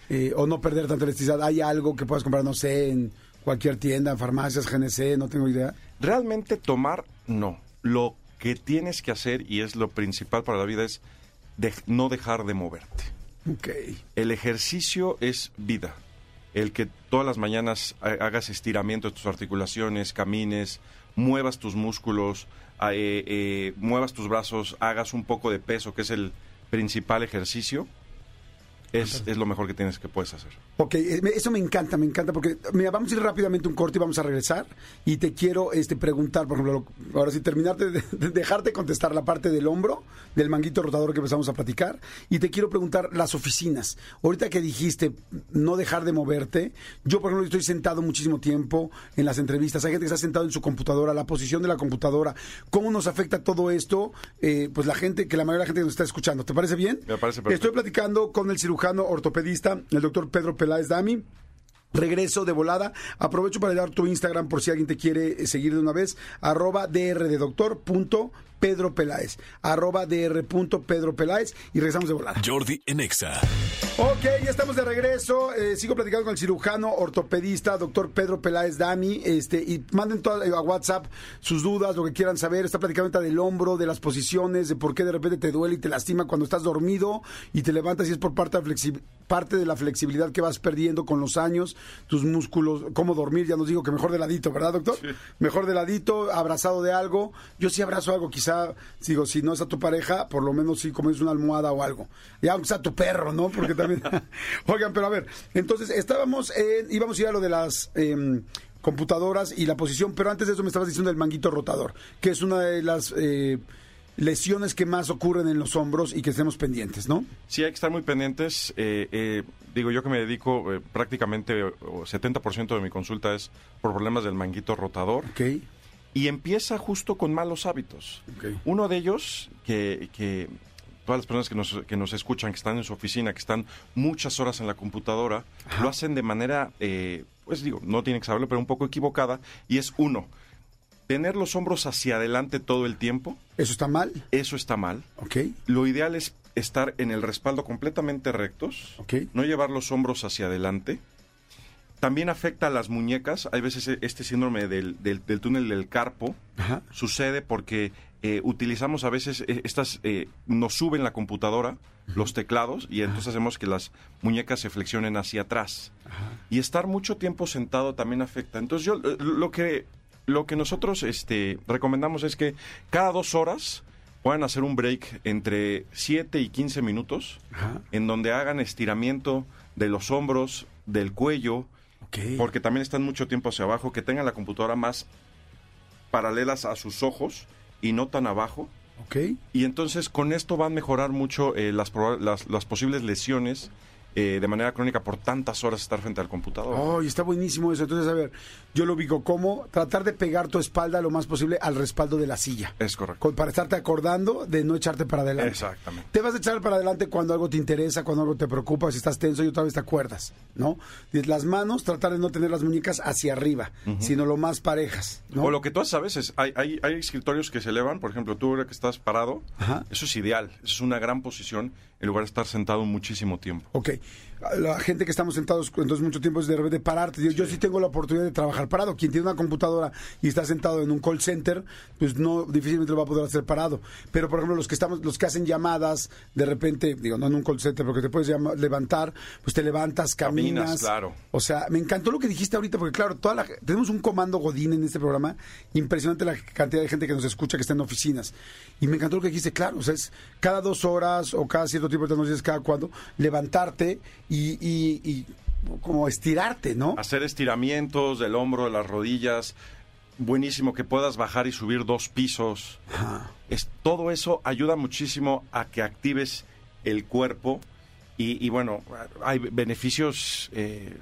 Eh, o no perder tanta elasticidad. ¿Hay algo que puedas comprar, no sé, en cualquier tienda, en farmacias, GNC, no tengo idea? Realmente tomar, no. Lo que tienes que hacer, y es lo principal para la vida, es de- no dejar de moverte. Ok. El ejercicio es vida. El que todas las mañanas ha- hagas estiramiento de tus articulaciones, camines, muevas tus músculos, a- eh, eh, muevas tus brazos, hagas un poco de peso, que es el principal ejercicio, es, es lo mejor que tienes que puedes hacer. Ok, eh, eso me encanta, me encanta, porque mira, vamos a ir rápidamente un corte y vamos a regresar. Y te quiero este, preguntar, por ejemplo, lo- ahora sí, terminarte de, de dejarte contestar la parte del hombro, del manguito rotador que empezamos a platicar. Y te quiero preguntar las oficinas. Ahorita que dijiste no dejar de moverte, yo, por ejemplo, estoy sentado muchísimo tiempo en las entrevistas. Hay gente que está sentado en su computadora, la posición de la computadora. ¿Cómo nos afecta todo esto? Eh, pues la gente, que la mayoría de la gente que nos está escuchando. ¿Te parece bien? Me parece perfecto. Estoy platicando con el cirujano ortopedista, el doctor Pedro Peláez Dami. Regreso de volada. Aprovecho para dar tu Instagram por si alguien te quiere eh, seguir de una vez. Arroba dr de doctor punto Pedro Peláez. Arroba dr punto Pedro Peláez. Y regresamos de volada. Jordi en Exa. Ok, ya estamos de regreso. Eh, sigo platicando con el cirujano ortopedista, doctor Pedro Peláez Dami. Este, y manden todo a WhatsApp sus dudas, lo que quieran saber. Está platicando ahorita del hombro, de las posiciones, de por qué de repente te duele y te lastima cuando estás dormido y te levantas y es por parte de, la flexi- parte de la flexibilidad que vas perdiendo con los años, tus músculos, cómo dormir. Ya nos digo que mejor de ladito, ¿verdad, doctor? Mejor de ladito, abrazado de algo. Yo sí abrazo algo, quizá, digo, si no es a tu pareja, por lo menos sí como es una almohada o algo. Ya aunque sea tu perro, ¿no? Porque también. <laughs> Oigan, pero a ver, entonces estábamos en, íbamos a ir a lo de las em, computadoras y la posición, pero antes de eso me estabas diciendo el manguito rotador, que es una de las eh, lesiones que más ocurren en los hombros y que estemos pendientes, ¿no? Sí, hay que estar muy pendientes. eh, eh, digo, yo que me dedico eh, prácticamente o- o 70% de mi consulta es por problemas del manguito rotador. Ok. Y empieza justo con malos hábitos. Uno de ellos, que, que todas las personas que nos, que nos escuchan, que están en su oficina, que están muchas horas en la computadora, lo hacen de manera, eh, pues digo, no tienen que saberlo, pero un poco equivocada. Y es uno, tener los hombros hacia adelante todo el tiempo, ¿Eso está mal? eso está mal. Ok. Lo ideal es estar en el respaldo completamente rectos, Ok. no llevar los hombros hacia adelante. También afecta a las muñecas. Hay veces e- este síndrome del, del- del túnel del carpo Ajá. sucede porque eh, utilizamos a veces eh, estas, eh, nos suben la computadora, los teclados, y entonces hacemos que las muñecas se flexionen hacia atrás. Y estar mucho tiempo sentado también afecta. Entonces yo eh, lo que, lo que nosotros este, recomendamos es que cada dos horas puedan hacer un break entre 7 y 15 minutos, en donde hagan estiramiento de los hombros, del cuello, Porque también están mucho tiempo hacia abajo, que tengan la computadora más paralelas a sus ojos y no tan abajo. Ok. Y entonces con esto van a mejorar mucho eh, las, las, las posibles lesiones eh, de manera crónica por tantas horas estar frente al computador. Oh, y está buenísimo eso. Entonces, a ver, yo lo ubico como tratar de pegar tu espalda lo más posible al respaldo de la silla. Es correcto. Con- para estarte acordando de no echarte para adelante. Exactamente. Te vas a echar para adelante cuando algo te interesa, cuando algo te preocupa, si estás tenso y otra vez te acuerdas, ¿no? Las manos, tratar de no tener las muñecas hacia arriba, sino lo más parejas, ¿no? O lo que tú haces a veces, hay, hay, hay escritorios que se elevan, por ejemplo, tú ahora que estás parado, Ajá. eso es ideal, eso es una gran posición en lugar de estar sentado muchísimo tiempo. La gente que estamos sentados entonces mucho tiempo es de repente pararte. Yo, yo sí tengo la oportunidad de trabajar parado. Quien tiene una computadora y está sentado en un call center, pues no difícilmente lo va a poder hacer parado. Pero por ejemplo, los que estamos los que hacen llamadas, de repente, digo, no en un call center, porque te puedes levantar, pues te levantas, caminas. Caminas, claro. O sea, me encantó lo que dijiste ahorita porque claro, toda la, tenemos un comando godín en este programa, impresionante la cantidad de gente que nos escucha que está en oficinas. Y me encantó lo que dijiste, claro, o sea, es cada dos horas o cada cierto tiempo, no sé si es cada cuándo, levantarte y, y- y como estirarte, ¿no? Hacer estiramientos del hombro, de las rodillas. buenísimo que puedas bajar y subir dos pisos. Es, todo eso ayuda muchísimo a que actives el cuerpo y, y bueno, hay beneficios eh,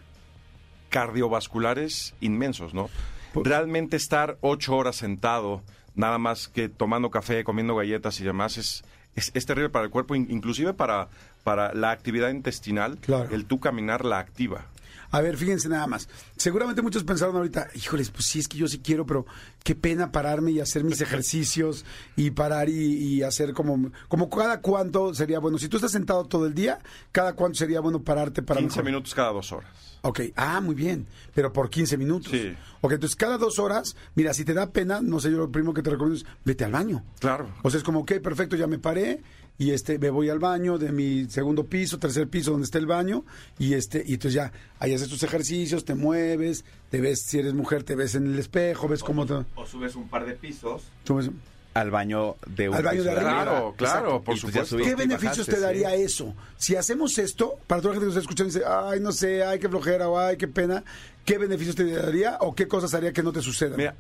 cardiovasculares inmensos, ¿no? Realmente estar ocho horas sentado, nada más que tomando café, comiendo galletas y demás, es, es, es terrible para el cuerpo, in- inclusive para, para la actividad intestinal. Claro. El tú caminar la activa. A ver, fíjense nada más. Seguramente muchos pensaron ahorita, híjoles, pues sí, es que yo sí quiero, pero qué pena pararme y hacer mis ejercicios y parar y, y hacer como, como cada cuánto sería bueno. Si tú estás sentado todo el día, cada cuánto sería bueno pararte para 15 mejor? minutos cada dos horas. Ok, ah, muy bien, pero por 15 minutos. Sí. Ok, entonces cada dos horas, mira, si te da pena, no sé, yo lo primero que te recomiendo es vete al baño. Claro. O sea, es como, ok, perfecto, ya me paré y este me voy al baño de mi segundo piso, tercer piso donde está el baño y este y entonces ya ahí haces tus ejercicios, te mueves, te ves si eres mujer, te ves en el espejo, ves cómo te O subes un par de pisos subes. al baño de un Al baño de arriba. Claro, claro, por pues supuesto. ¿Qué beneficios bajaste, te sí. daría eso? Si hacemos esto, para toda la gente que nos está escuchando y dice, ay, no sé, ay, qué flojera, o ay, qué pena, ¿qué beneficios te daría o qué cosas haría que no te sucedan? Mira,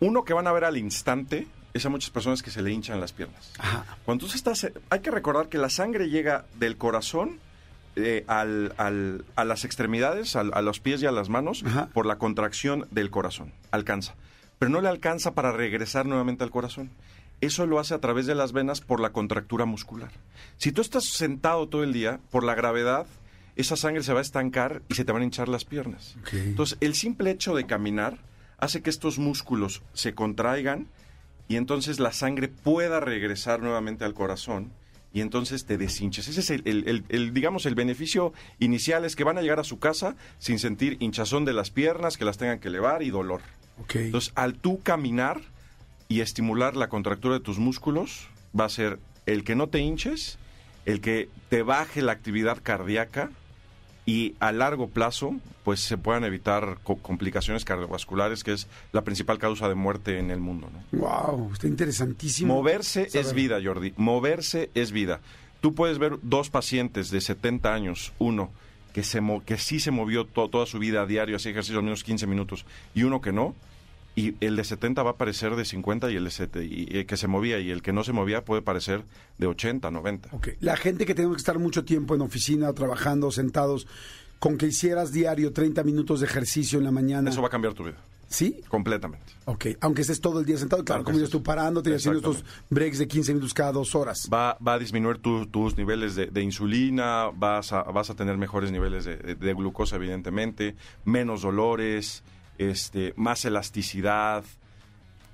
uno que van a ver al instante es a muchas personas que se le hinchan las piernas. Ajá. Cuando tú estás, hay que recordar que la sangre llega del corazón eh, al- al- a las extremidades, al- a los pies y a las manos, Ajá. por la contracción del corazón. Alcanza. Pero no le alcanza para regresar nuevamente al corazón. Eso lo hace a través de las venas por la contractura muscular. Si tú estás sentado todo el día, por la gravedad, esa sangre se va a estancar y se te van a hinchar las piernas. Entonces, el simple hecho de caminar hace que estos músculos se contraigan y entonces la sangre pueda regresar nuevamente al corazón y entonces te deshinches. Ese es el, el- el- el, digamos, el beneficio inicial, es que van a llegar a su casa sin sentir hinchazón de las piernas, que las tengan que elevar y dolor. Entonces, al tú caminar y estimular la contractura de tus músculos, va a ser el que no te hinches, el que te baje la actividad cardíaca y a largo plazo, pues se puedan evitar co- complicaciones cardiovasculares, que es la principal causa de muerte en el mundo. ¿no? Wow, está interesantísimo. Moverse saber. es vida, Jordi. Moverse es vida. Tú puedes ver dos pacientes de 70 años, uno que, se mo- que sí se movió to- toda su vida a diario, hacía ejercicio al menos 15 minutos, y uno que no, y el de 70 va a parecer de 50 y el de sete- y, y el que se movía y el que no se movía puede parecer de 80, 90. Ok. La gente que tenemos que estar mucho tiempo en oficina, trabajando, sentados, con que hicieras diario 30 minutos de ejercicio en la mañana. Eso va a cambiar tu vida, ¿Sí? completamente. Ok. Aunque estés todo el día sentado, claro, Aunque como dices estés- tú, parándote y haciendo estos breaks de 15 minutos cada dos horas. Va, va a disminuir tu- tus niveles de, de insulina, vas a, vas a tener mejores niveles de, de- de glucosa, evidentemente, menos dolores, este, más elasticidad,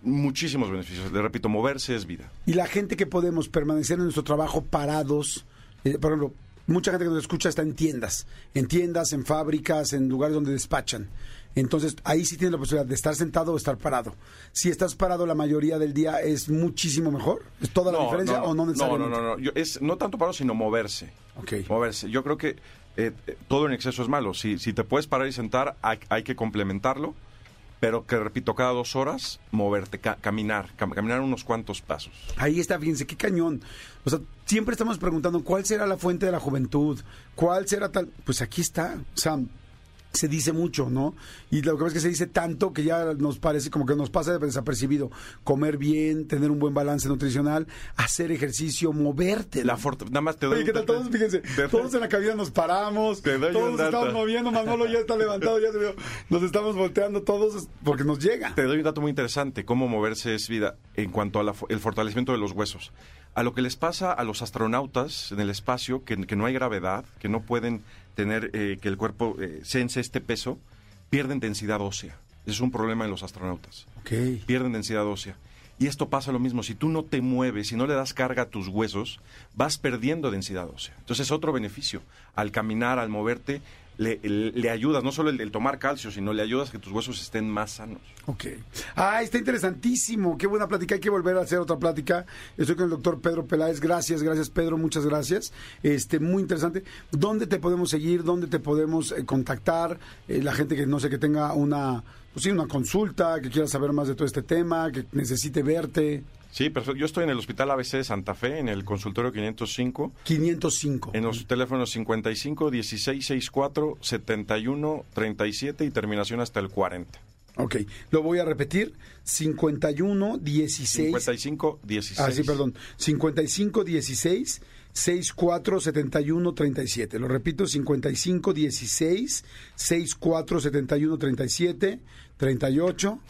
muchísimos beneficios. Le repito, moverse es vida. Y la gente que podemos permanecer en nuestro trabajo parados, eh, por ejemplo, mucha gente que nos escucha está en tiendas, en tiendas, en fábricas, en lugares donde despachan. Entonces, ahí sí tienes la posibilidad de estar sentado o estar parado. Si estás parado la mayoría del día, ¿es muchísimo mejor? ¿Es toda la diferencia o no No, necesariamente? no, no, no. Yo- es no tanto paro, sino moverse. Ok. Moverse. Yo creo que eh, eh, todo en exceso es malo. Si, si te puedes parar y sentar, hay, hay que complementarlo. Pero que, repito, cada dos horas, moverte, ca- caminar, cam- caminar unos cuantos pasos. Ahí está, fíjense, qué cañón. O sea, siempre estamos preguntando cuál será la fuente de la juventud, cuál será tal. Pues aquí está. O sea, se dice mucho, ¿no? Y lo que pasa es que se dice tanto que ya nos parece como que nos pasa desapercibido. Comer bien, tener un buen balance nutricional, hacer ejercicio, moverte. La forta- nada más te doy Oye, ¿qué tal? Todos, fíjense, todos en la cabina nos paramos, Te doy todos estamos moviendo, Manolo ya está levantado, ya se vio. Nos estamos volteando todos porque nos llega. Te doy un dato muy interesante, cómo moverse es vida en cuanto al fortalecimiento de los huesos. A lo que les pasa a los astronautas en el espacio, que, que no hay gravedad, que no pueden tener eh, que el cuerpo eh, sense este peso, pierden densidad ósea. Ese es un problema en los astronautas. Ok. Pierden densidad ósea. Y esto pasa lo mismo, si tú no te mueves, si no le das carga a tus huesos, vas perdiendo densidad ósea. Entonces es otro beneficio. Al caminar, al moverte, le, le- ayudas, no solo el, el tomar calcio, sino le ayudas a que tus huesos estén más sanos. Ok. Ah, está interesantísimo. Qué buena plática. Hay que volver a hacer otra plática. Estoy con el doctor Pedro Peláez. Gracias, gracias Pedro. Muchas gracias. Este, muy interesante. ¿Dónde te podemos seguir? ¿Dónde te podemos eh, contactar? Eh, la gente que no sé, que tenga una, pues sí, una consulta, que quiera saber más de todo este tema, que necesite verte. Sí, perfecto. Yo estoy en el Hospital ABC de Santa Fe, en el consultorio 505, 505. en los teléfonos 55 16 64 71 37 y terminación hasta el 40. Ok, lo voy a repetir. 51 16 55 16. Ah, sí, perdón. 55 16 64 71 37. Lo repito, 55 16 64 71 37 38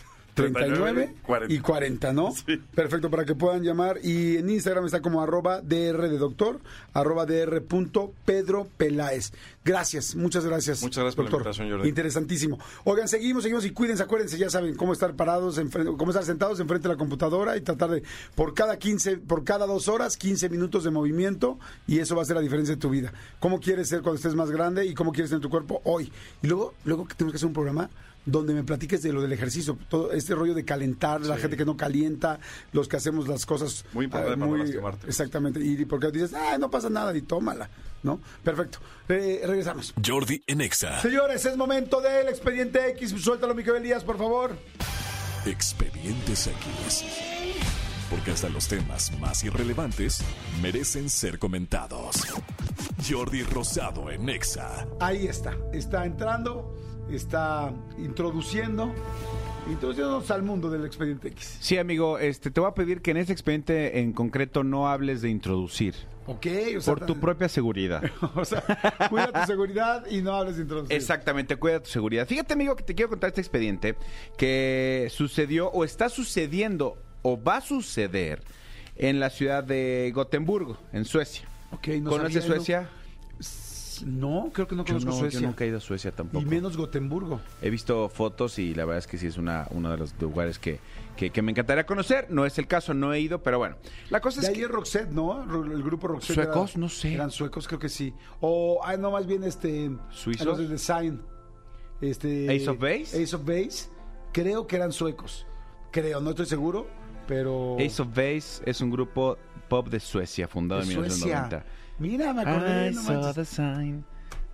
39 40. y 40, ¿no? Sí. Perfecto, para que puedan llamar. Y en Instagram está como arroba dr de doctor, arroba dr punto Pedro Peláez. Gracias, muchas gracias. Muchas gracias por la doctor. invitación, Jordi. Interesantísimo. Oigan, seguimos, seguimos y cuídense, acuérdense, ya saben cómo estar parados, enfrente- cómo estar sentados enfrente de la computadora y tratar de, por cada 15, por cada dos horas, 15 minutos de movimiento y eso va a ser la diferencia de tu vida. ¿Cómo quieres ser cuando estés más grande y cómo quieres tener tu cuerpo hoy? Y luego, luego que tenemos que hacer un programa donde me platiques de lo del ejercicio, todo este rollo de calentar, la gente que no calienta, los que hacemos las cosas Muy importante para no lastimarte. Exactamente, y porque dices, ah, no pasa nada, y tómala, ¿no? Perfecto. Eh, regresamos. Jordi en Exa. Señores, es momento del expediente X. Suéltalo, Miguel Elías, por favor. Expedientes X. Porque hasta los temas más irrelevantes merecen ser comentados. Jordi Rosado en Exa. Ahí está. Está entrando, está introduciendo, introduciéndonos al mundo del expediente X. Sí, amigo, este, te voy a pedir que en ese expediente en concreto no hables de introducir. Ok, o sea, Por tu propia seguridad. <laughs> o sea, cuida tu seguridad y no hables de introducir. Exactamente, cuida tu seguridad. Fíjate, amigo, que te quiero contar este expediente que sucedió o está sucediendo o va a suceder en la ciudad de Gotemburgo, en Suecia. Ok, no ¿Conoces sabía, Suecia? No, creo que no Yo conozco no, Suecia. yo nunca he ido a Suecia tampoco. y menos Gotemburgo. He visto fotos y la verdad es que sí es una, uno de los lugares que, que, que me encantaría conocer. No es el caso, no he ido, pero bueno. La cosa De es ahí que... es Roxette, ¿no? El grupo Roxette. ¿Suecos? era- No sé. Eran suecos, creo que sí. O, ah, no, más bien este. ¿Suizos? Los de Design. Este, ¿Ace of Base? Ace of Base. Creo que eran suecos. Creo, no estoy seguro, pero. Ace of Base es un grupo pop de Suecia, fundado de en Suecia. 1990. Mira, me acordé. I no saw manches. the sign.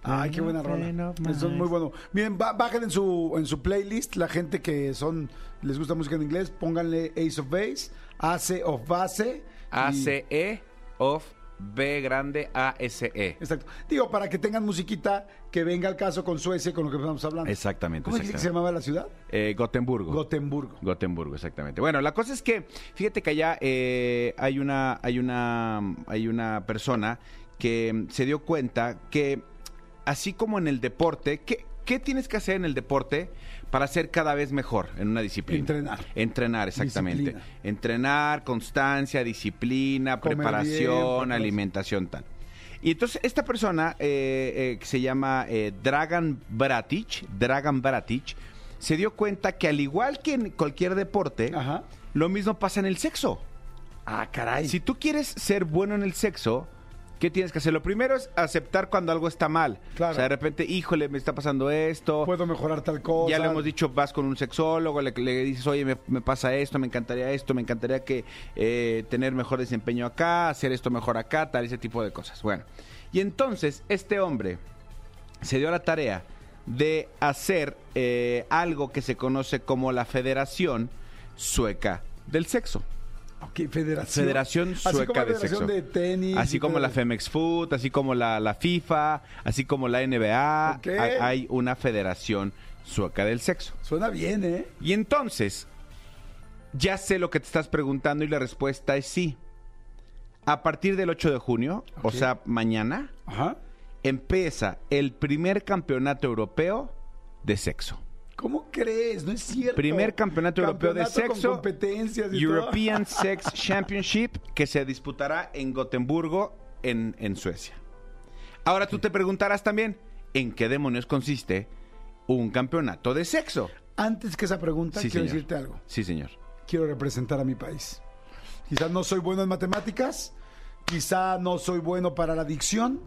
Ay, qué buena rola. Eso es muy bueno. Miren, ba- bajen en su, en su playlist la gente que son les gusta música en inglés, pónganle Ace of Base, Ace of Base. y- A-C-E of B grande A-S-E. Exacto. Digo, para que tengan musiquita que venga al caso con Suecia, con lo que estamos hablando. Exactamente, ¿Cómo dijiste que se exactamente. llamaba la ciudad? Eh, Gotemburgo. Gotemburgo. Gotemburgo, exactamente. Bueno, la cosa es que, fíjate que allá eh, hay una, hay una, hay una persona que se dio cuenta que, así como en el deporte, ¿qué, qué tienes que hacer en el deporte para ser cada vez mejor en una disciplina? Entrenar. Entrenar, exactamente. Disciplina. Entrenar, constancia, disciplina, Comer preparación, alimentación, tal. Y entonces esta persona eh, eh, que se llama eh, Dragan Bratic, Dragan Bratic, se dio cuenta que al igual que en cualquier deporte, Ajá. lo mismo pasa en el sexo. Ah, caray. Si tú quieres ser bueno en el sexo, ¿qué tienes que hacer? Lo primero es aceptar cuando algo está mal. Claro. O sea, de repente, híjole, me está pasando esto. Puedo mejorar tal cosa. Ya lo hemos dicho, vas con un sexólogo, le, le dices, oye, me, me pasa esto, me encantaría esto, me encantaría que eh, tener mejor desempeño acá, hacer esto mejor acá, tal, ese tipo de cosas. Bueno, y entonces este hombre se dio la tarea de hacer eh, algo que se conoce como la Federación Sueca del Sexo. Ok, federación. Federación Así Sueca como la de Federación Sexo. de tenis. Así como la federación- Femex Food, así como la, la FIFA, así como la NBA, hay, hay una Federación Sueca del Sexo. Suena bien, ¿eh? Y entonces, ya sé lo que te estás preguntando y la respuesta es sí. A partir del 8 de junio, o sea, mañana, Ajá. empieza el primer campeonato europeo de sexo. ¿Cómo crees? No es cierto. Primer campeonato europeo de Campeonato con sexo. competencias y European Sex <laughs> Championship que se disputará en Gotemburgo, en, en Suecia. Ahora tú te preguntarás también, ¿en qué demonios consiste un campeonato de sexo? Antes que esa pregunta, Sí, quiero señor. decirte algo. Sí, señor. Quiero representar a mi país. Quizás no soy bueno en matemáticas, quizá no soy bueno para la adicción,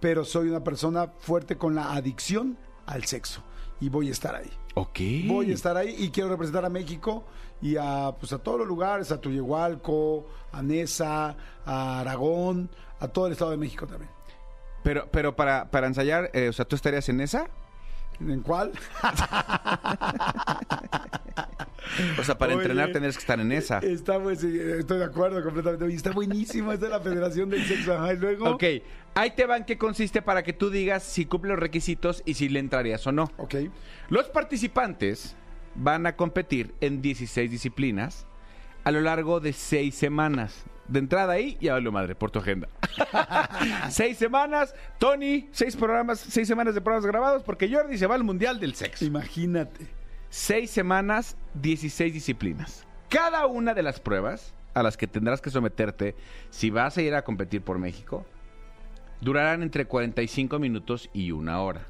pero soy una persona fuerte con la adicción al sexo. Y voy a estar ahí. Ok. Voy a estar ahí y quiero representar a México y a, pues, a todos los lugares, a Tuyehualco, a Nesa, a Aragón, a todo el Estado de México también. Pero, pero para, para ensayar, eh, o sea, ¿tú estarías en esa? ¿En cuál? <laughs> O sea, para Oye. entrenar tendrías que estar en esa. Está, pues, estoy de acuerdo completamente. Oye, está buenísimo esta de la Federación del Sexo. Ajá, y luego... Ok, ahí te van qué consiste para que tú digas si cumple los requisitos y si le entrarías o no. Ok. Los participantes van a competir en 16 disciplinas a lo largo de 6 semanas. De entrada ahí, ya valió madre por tu agenda. <laughs> seis semanas, Tony, seis programas, seis semanas de programas grabados, porque Jordi se va al Mundial del Sexo. Imagínate. Seis semanas, 16 disciplinas. Cada una de las pruebas a las que tendrás que someterte si vas a ir a competir por México durarán entre 45 minutos y una hora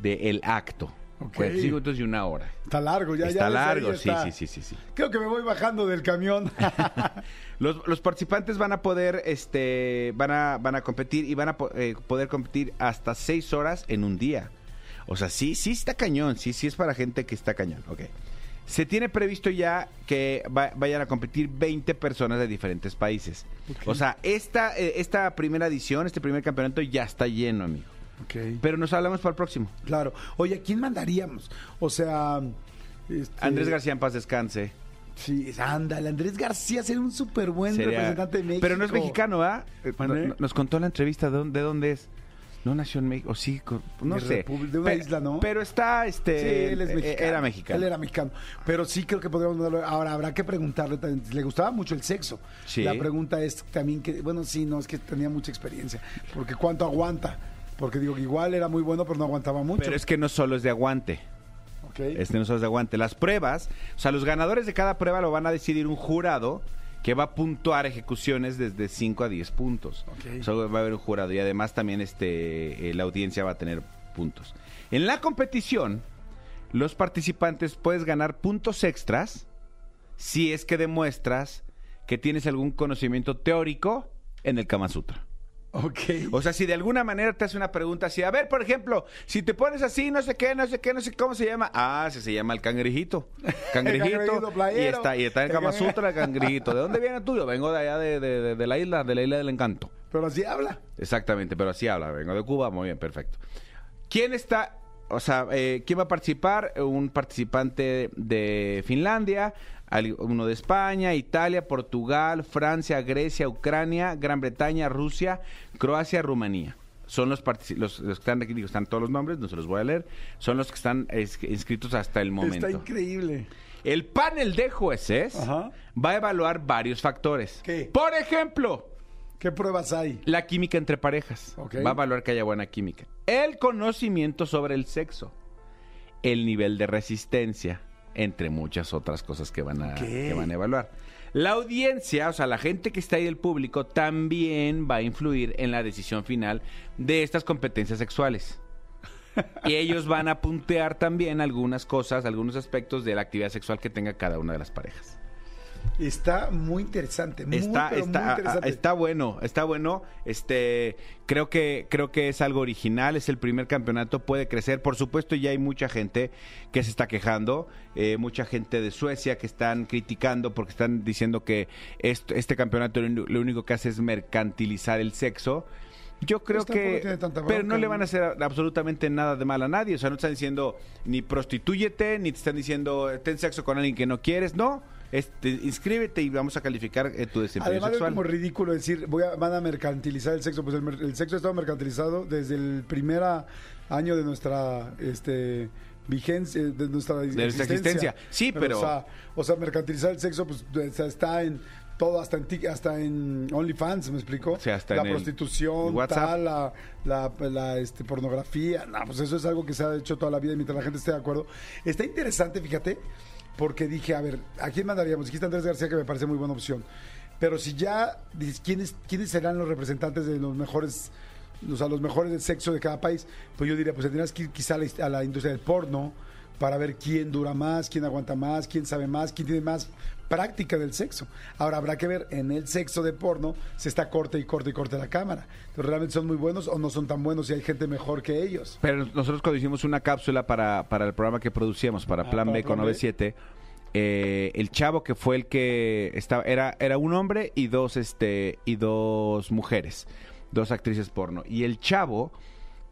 de el acto. Ok. 45 minutos y una hora. Está largo, ya. ya Está ahí largo, ya sí, está. sí, sí, sí, sí. Creo que me voy bajando del camión. <laughs> Los, los participantes van a poder, este, van a, van a competir y van a eh, poder competir hasta seis horas en un día. O sea, sí, sí está cañón, sí, sí es para gente que está cañón. Ok. Se tiene previsto ya que va- vayan a competir 20 personas de diferentes países. O sea, esta, eh, esta primera edición, este primer campeonato ya está lleno, amigo. Ok. Pero nos hablamos para el próximo. Claro. Oye, ¿a quién mandaríamos? O sea. este, Andrés García en paz descanse. Sí, ándale. Andrés García sería un súper buen Sería- representante de México. Pero no es mexicano, ¿ah? Eh, no- Nos contó la entrevista de dónde, de dónde es. No nació en México, o sí, no De sé. República- de una isla, ¿no? Pero está, este, Sí, él es eh, mexicano. era mexicano. Él era mexicano. Pero sí creo que podríamos mandarlo. Ahora, habrá que preguntarle también. Le gustaba mucho el sexo. Sí. La pregunta es también que, bueno, sí, no, es que tenía mucha experiencia. Porque cuánto aguanta. Porque digo que igual era muy bueno, pero no aguantaba mucho. Pero es que no solo es de aguante. Este no solo es de aguante. Las pruebas, o sea, los ganadores de cada prueba lo van a decidir un jurado que va a puntuar ejecuciones desde 5 a 10 puntos. Ok. O sea, va a haber un jurado y además también este eh, la audiencia va a tener puntos. En la competición, los participantes puedes ganar puntos extras si es que demuestras que tienes algún conocimiento teórico en el Kama Sutra. Ok. O sea, si de alguna manera te hace una pregunta así, a ver, por ejemplo, si te pones así, no sé qué, no sé qué, no sé cómo se llama. Ah, sí, se llama el cangrejito. <laughs> Cangrejito. cangrejito y está, y está en El Kama cangre- Sutra el cangrejito. ¿De dónde viene tú? Yo vengo de allá de, de- de- de la isla, de la isla del encanto. Pero así habla. Exactamente, pero así habla. Vengo de Cuba, muy bien, perfecto. ¿Quién está, o sea, eh, quién va a participar? Un participante de Finlandia, uno de España, Italia, Portugal, Francia, Grecia, Ucrania, Gran Bretaña, Rusia, Croacia, Rumanía. Son los, los, los que están aquí, digo, están todos los nombres, no se los voy a leer. Son los que están es- inscritos hasta el momento. Está increíble. El panel de jueces Ajá. va a evaluar varios factores. ¿Qué? Por ejemplo, ¿Qué pruebas hay? la química entre parejas. Va a evaluar que haya buena química. El conocimiento sobre el sexo. El nivel de resistencia. Entre muchas otras cosas que van a, que van a evaluar. La audiencia, o sea, la gente que está ahí del público, también va a influir en la decisión final de estas competencias sexuales. Y ellos van a puntear también algunas cosas, algunos aspectos de la actividad sexual que tenga cada una de las parejas. Está muy interesante. Muy, Está, pero está, muy interesante. está bueno, está bueno. Este, creo que, creo que es algo original, es el primer campeonato, puede crecer. Por supuesto, ya hay mucha gente que se está quejando, eh, mucha gente de Suecia que están criticando porque están diciendo que esto- este campeonato lo único- que hace es mercantilizar el sexo. Yo creo Pues que, pero no le van a hacer absolutamente nada de mal a nadie. O sea, no están diciendo ni prostitúyete, ni te están diciendo ten sexo con alguien que no quieres. No, este, inscríbete y vamos a calificar eh, tu desempeño Además es como ridículo decir, voy a, van a mercantilizar el sexo. Pues el, el sexo ha estado mercantilizado desde el primer año de nuestra este, vigencia, de nuestra, nuestra existencia. Sí, pero- O sea, o sea, mercantilizar el sexo pues o está en todo, hasta en, hasta en OnlyFans, ¿me explico? Sí, hasta la en el prostitución, WhatsApp. tal, la, la, la, este, pornografía. No, pues eso es algo que se ha hecho toda la vida y mientras la gente esté de acuerdo. Está interesante, fíjate, porque dije, a ver, ¿a quién mandaríamos? Dijiste Andrés García, que me parece muy buena opción. Pero si ya, ¿quiénes, ¿quiénes serán los representantes de los mejores, o sea, los mejores del sexo de cada país? Pues yo diría, pues tendrías que ir quizá a la industria del porno para ver quién dura más, quién aguanta más, quién sabe más, quién tiene más práctica del sexo. Ahora habrá que ver en el sexo de porno se está corte y corte y corte la cámara. Entonces, ¿realmente son muy buenos o no son tan buenos y hay gente mejor que ellos? Pero nosotros cuando hicimos una cápsula para, para el programa que producíamos, para Ah, Plan para B con Plan B. 97, eh, el chavo que fue el que estaba, era, era un hombre y dos, este, y dos mujeres, dos actrices porno. Y el chavo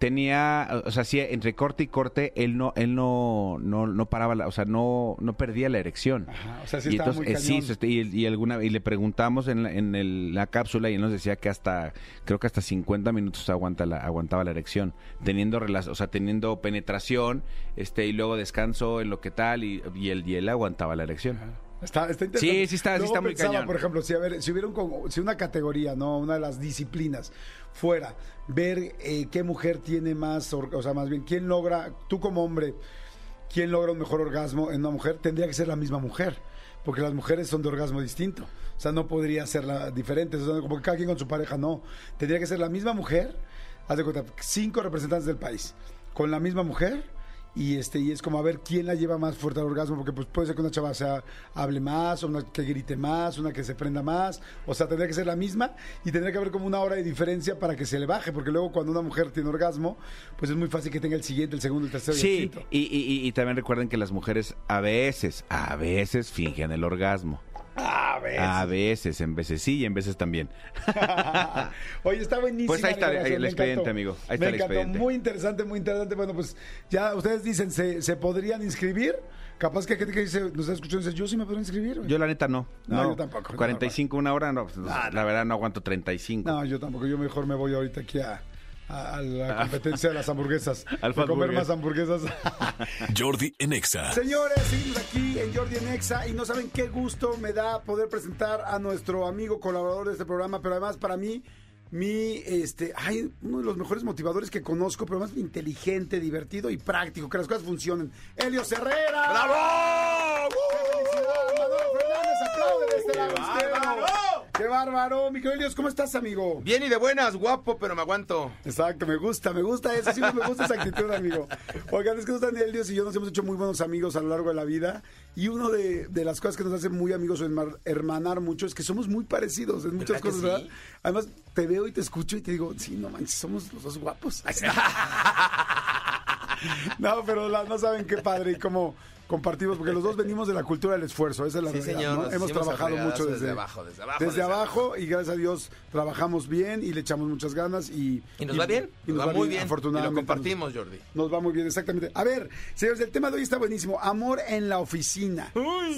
tenía, o sea, sí, entre corte y corte, él no, él no, no, no paraba, la- o sea, no, no perdía la erección. Ajá, o sea, sí y estaba muy eh, sí, y, y alguna, y le preguntamos en, la, en el- la cápsula y él nos decía que hasta, creo que hasta 50 minutos aguanta la, aguantaba la erección, teniendo o sea, teniendo penetración, este, y luego descanso en lo que tal, y, y él, y él aguantaba la erección. Está, está interesante. Sí, sí está- sí está muy pensaba, cañón. Por ejemplo, si, a ver, si hubiera un con- si una categoría, no, una de las disciplinas fuera ver eh, qué mujer tiene más, o sea, más bien quién logra, tú como hombre, quién logra un mejor orgasmo en una mujer, tendría que ser la misma mujer, porque las mujeres son de orgasmo distinto. O sea, no podría ser la diferente, o sea, como que cada quien con su pareja, no. Tendría que ser la misma mujer, haz de cuenta, cinco representantes del país, con la misma mujer y este y es como a ver quién la lleva más fuerte al orgasmo porque pues puede ser que una chava sea hable más o una que grite más una que se prenda más o sea tendría que ser la misma y tendría que haber como una hora de diferencia para que se le baje porque luego cuando una mujer tiene orgasmo pues es muy fácil que tenga el siguiente el segundo el tercero y el quinto y- y- y también recuerden que las mujeres a veces, a veces fingen el orgasmo. A veces, en veces sí y en veces también. <laughs> Oye, está buenísimo. Pues ahí está el expediente, amigo. Ahí está Me el encantó. expediente. Muy interesante, muy interesante. Bueno, pues ya ustedes dicen, ¿se, se podrían inscribir? Capaz que hay gente que dice, nos está escuchando dice, yo sí me podría inscribir. güey". Yo la neta no. No, yo tampoco, 45 una hora, no. pues, No, La verdad no aguanto 35. No, yo tampoco. Yo mejor me voy ahorita aquí a, a- a la competencia de las hamburguesas. <laughs> Al a comer más hamburguesas. <laughs> Jordi en Exa. Señores, seguimos aquí en Jordi en Exa y no saben qué gusto me da poder presentar a nuestro amigo colaborador de este programa, pero además para mí, mi, este, ay, uno de los mejores motivadores que conozco, pero además inteligente, divertido y práctico, que las cosas funcionen. Elio Herrera. ¡Bravo! ¡Qué felicidad! Manuel Fernández, aplaude de este lado izquierdo. ¡Qué bárbaro! Mi querido Elios, ¿cómo estás, amigo? Bien y de buenas, guapo, pero me aguanto. Exacto, me gusta, me gusta eso, sí, me gusta esa actitud, amigo. Oigan, es que Daniel Dios y yo nos hemos hecho muy buenos amigos a lo largo de la vida y una de, de las cosas que nos hace muy amigos o herma- hermanar mucho es que somos muy parecidos en muchas ¿Verdad que cosas, sí? ¿verdad? Además, te veo y te escucho y te digo, sí, no manches, somos los dos guapos. <laughs> <laughs> no, pero la- no saben qué padre y cómo compartimos, porque los dos venimos de la cultura del esfuerzo, esa es la Sí, realidad, señor, Hemos trabajado mucho desde, desde abajo, desde abajo, desde desde abajo y gracias a Dios trabajamos bien y le echamos muchas ganas y... Y nos va bien, y nos va muy bien. afortunadamente. Y lo compartimos, Jordi. Nos va muy bien, exactamente. A ver, señores, el tema de hoy está buenísimo. Amor en la oficina.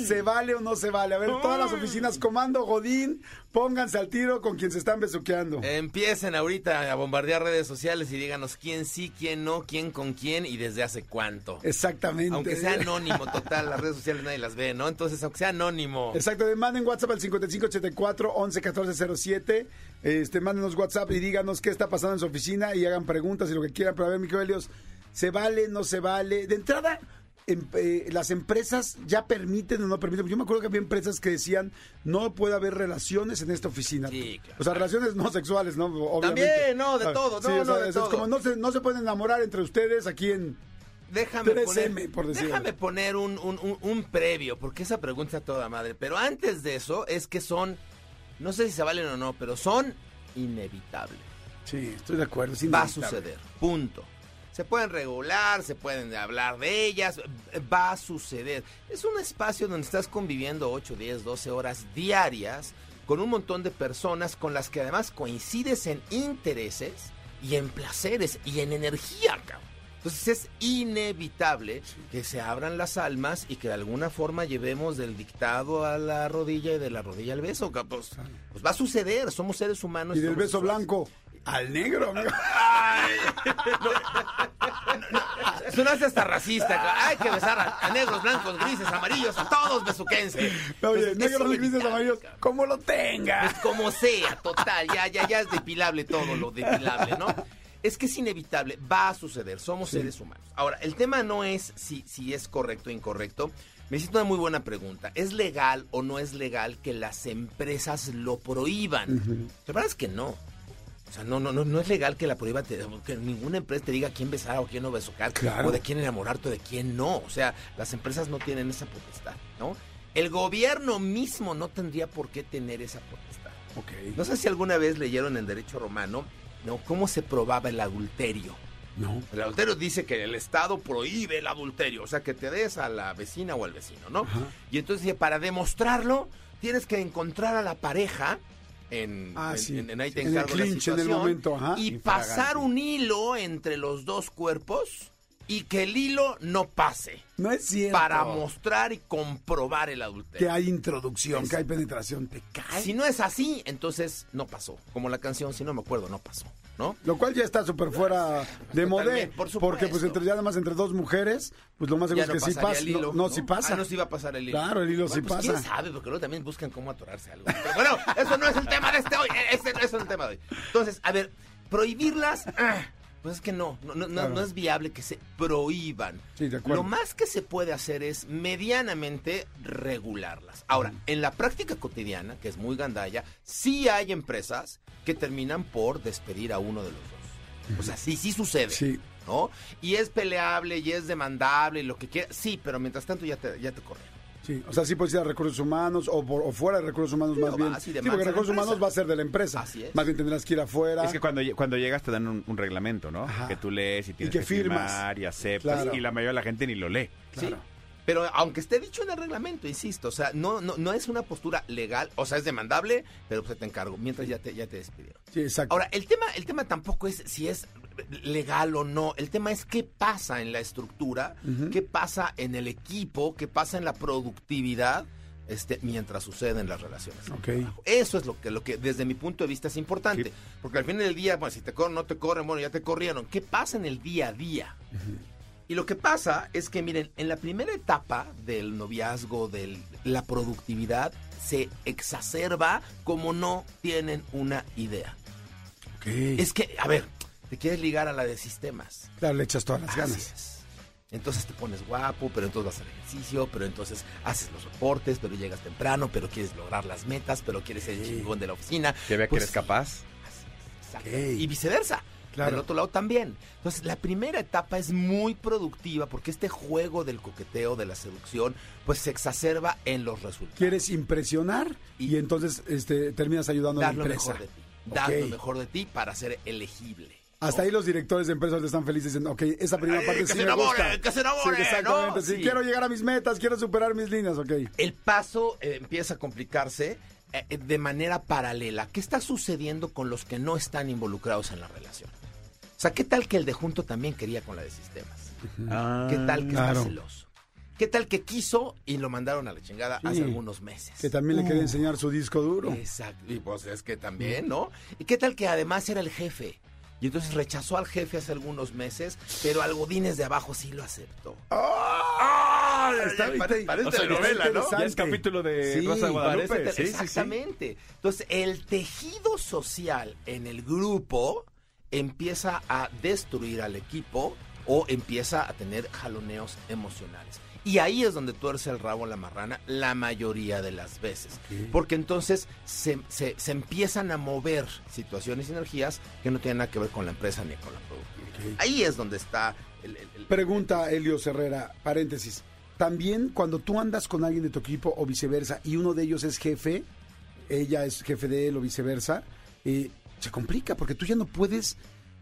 ¿Se vale o no se vale? A ver, todas las oficinas, Comando Godín, pónganse al tiro con quien se están besuqueando. Empiecen ahorita a bombardear redes sociales y díganos quién sí, quién no, quién con quién y desde hace cuánto. Exactamente. Aunque sea anónimo, total, las redes sociales nadie las ve, ¿no? Entonces, aunque sea anónimo. Exacto, manden WhatsApp al 5584 11 14 07. Este, mándenos WhatsApp y díganos qué está pasando en su oficina y hagan preguntas y lo que quieran. Pero a ver, Miquel Helios, ¿se vale, no se vale? De entrada, em- eh, las empresas ya permiten o no permiten. Yo me acuerdo que había empresas que decían no puede haber relaciones en esta oficina. Sí, claro. O sea, relaciones no sexuales, ¿no? Obviamente. También, no, de Ah, todo, sí, no, o sea, no, de es todo. como no se, no se pueden enamorar entre ustedes aquí en... Déjame 3M, poner, por decirlo. déjame poner un, un- un- un previo, porque esa pregunta toda madre. Pero antes de eso, es que son, no sé si se valen o no, pero son inevitables. Sí, estoy de acuerdo. Va a suceder, punto. Se pueden regular, se pueden hablar de ellas, va a suceder. Es un espacio donde estás conviviendo 8, 10, 12 horas diarias con un montón de personas con las que además coincides en intereses y en placeres y en energía, cabrón. Entonces es inevitable que se abran las almas y que de alguna forma llevemos del dictado a la rodilla y de la rodilla al beso. Pues, pues va a suceder, somos seres humanos. Y del beso blanco al negro, amigo. Sonaste hasta racista. Hay que besar a, a negros, blancos, grises, amarillos, a todos besuquense. Oye, Entonces, negros, es grises, amarillos, como lo tenga. Pues como sea, total, ya, ya, ya es depilable todo lo depilable, ¿no? Es que es inevitable, va a suceder, somos seres humanos. Ahora, el tema no es si, si es correcto o incorrecto. Me hiciste una muy buena pregunta. ¿Es legal o no es legal que las empresas lo prohíban? La verdad es que no. O sea, no, no, no, no es legal que la prohíba, te- que ninguna empresa te diga quién besar o quién no besucar, Claro. o de quién enamorarte o de quién no. O sea, las empresas no tienen esa potestad, ¿no? El gobierno mismo no tendría por qué tener esa potestad. Ok. No sé si alguna vez leyeron en derecho romano, ¿no? ¿Cómo se probaba el adulterio? No. El adulterio dice que el Estado prohíbe el adulterio, o sea, que te des a la vecina o al vecino, ¿no? Y entonces para demostrarlo, tienes que encontrar a la pareja en, Ah, en- sí. en- en ahí te En el la clinch, en el momento, ajá. y Infragante. pasar un hilo entre los dos cuerpos y que el hilo no pase No es cierto. para mostrar y comprobar el que adulterio. hay introducción, que hay penetración, te cae. Si no es así, entonces no pasó. Como la canción, si no me acuerdo, no pasó, ¿no? Lo cual ya está súper fuera de modé. Por. Porque pues entre ya nada más entre dos mujeres, pues lo más seguro Ya es no que sí pasa. hilo, no, no, sí pasa. Ah, no, sí va a pasar el hilo. Claro, el hilo sí Bueno, pues, pasa. ¿Quién sabe? Porque luego también buscan cómo atorarse algo. Pero bueno, eso no es el tema de este hoy. Este no es el tema de hoy. Entonces, a ver, prohibirlas... ah, Pues es que no, no, no, no- Claro. no es viable que se prohíban. Sí, de acuerdo. Lo más que se puede hacer es medianamente regularlas. Ahora, en la práctica cotidiana, que es muy gandalla, sí hay empresas que terminan por despedir a uno de los dos. O sea, sí, sí sucede. Sí. ¿no? Y es peleable y es demandable y lo que quiera. Sí, pero mientras tanto ya te, ya te corren. Sí, o sea, sí puedes ir a recursos humanos o, por- o fuera de recursos humanos Sí, más bien. Sí, porque recursos humanos va a ser de la empresa. Así es. Más bien tendrás que ir afuera. Es que cuando, cuando llegas te dan un, un reglamento, ¿no? Ajá. Que tú lees y tienes que que, firmar y aceptas. Claro. Y la mayoría de la gente ni lo lee. Claro. Sí. Pero aunque esté dicho en el reglamento, insisto, o sea, no, no, no es una postura legal, o sea, es demandable, pero pues te encargo, mientras ya te, ya te despidieron. Sí, exacto. Ahora, el tema, el tema tampoco es si es legal o no. El tema es qué pasa en la estructura, qué pasa en el equipo, qué pasa en la productividad. Este, mientras suceden las relaciones. de Ok. trabajo. Eso es lo que, lo que desde mi punto de vista es importante. Sí. Porque al fin del día, bueno, si te corren, no te corren, bueno, ya te corrieron. ¿Qué pasa en el día a día? Y lo que pasa es que, miren, en la primera etapa del noviazgo, de la productividad, se exacerba como no tienen una idea. Es que, a ver, te quieres ligar a la de sistemas. Claro, le echas todas las Así ganas. es. Entonces te pones guapo, pero entonces vas al ejercicio, pero entonces haces los reportes, pero llegas temprano, pero quieres lograr las metas, pero quieres ser el chingón de la oficina. Que vea que Pues, eres capaz. Y viceversa. Claro. Del otro lado también. Entonces, la primera etapa es muy productiva porque este juego del coqueteo, de la seducción, pues se exacerba en los resultados. Quieres impresionar y, Y- entonces este, terminas ayudando a dar la lo empresa. mejor de ti. Dar Ok. lo mejor de ti para ser elegible. Hasta ahí los directores de empresas están felices diciendo, ok, esa primera parte que sí se me enamore, gusta. que se enamore, Sí, exactamente. ¿no? Sí, Sí. quiero llegar a mis metas, quiero superar mis líneas, ok. El paso eh, empieza a complicarse eh, de manera paralela. ¿Qué está sucediendo con los que no están involucrados en la relación? O sea, ¿qué tal que el de junto también quería con la de sistemas? ¿Qué tal que claro. está celoso? ¿Qué tal que quiso y lo mandaron a la chingada Sí. hace algunos meses? Que también le quería Uh. enseñar su disco duro. Exacto. Y pues es que también, ¿no? ¿Y qué tal que además era el jefe? Y entonces rechazó al jefe hace algunos meses, pero al Godínez de abajo sí lo aceptó. ¡Ah! Está Pare- parece, parece O sea, telenovela, ¿no? Ya es capítulo de Sí, Rosa de Guadalupe. Parece- Sí, sí, sí. Exactamente. Entonces, el tejido social en el grupo empieza a destruir al equipo o empieza a tener jaloneos emocionales. Y ahí es donde tuerce el rabo la marrana la mayoría de las veces. Porque entonces se, se- se empiezan a mover situaciones y energías que no tienen nada que ver con la empresa ni con la productividad. Ahí es donde está el... el- el- Pregunta Elio Herrera, paréntesis. También cuando tú andas con alguien de tu equipo o viceversa y uno de ellos es jefe, ella es jefe de él o viceversa, eh, se complica porque tú ya no puedes,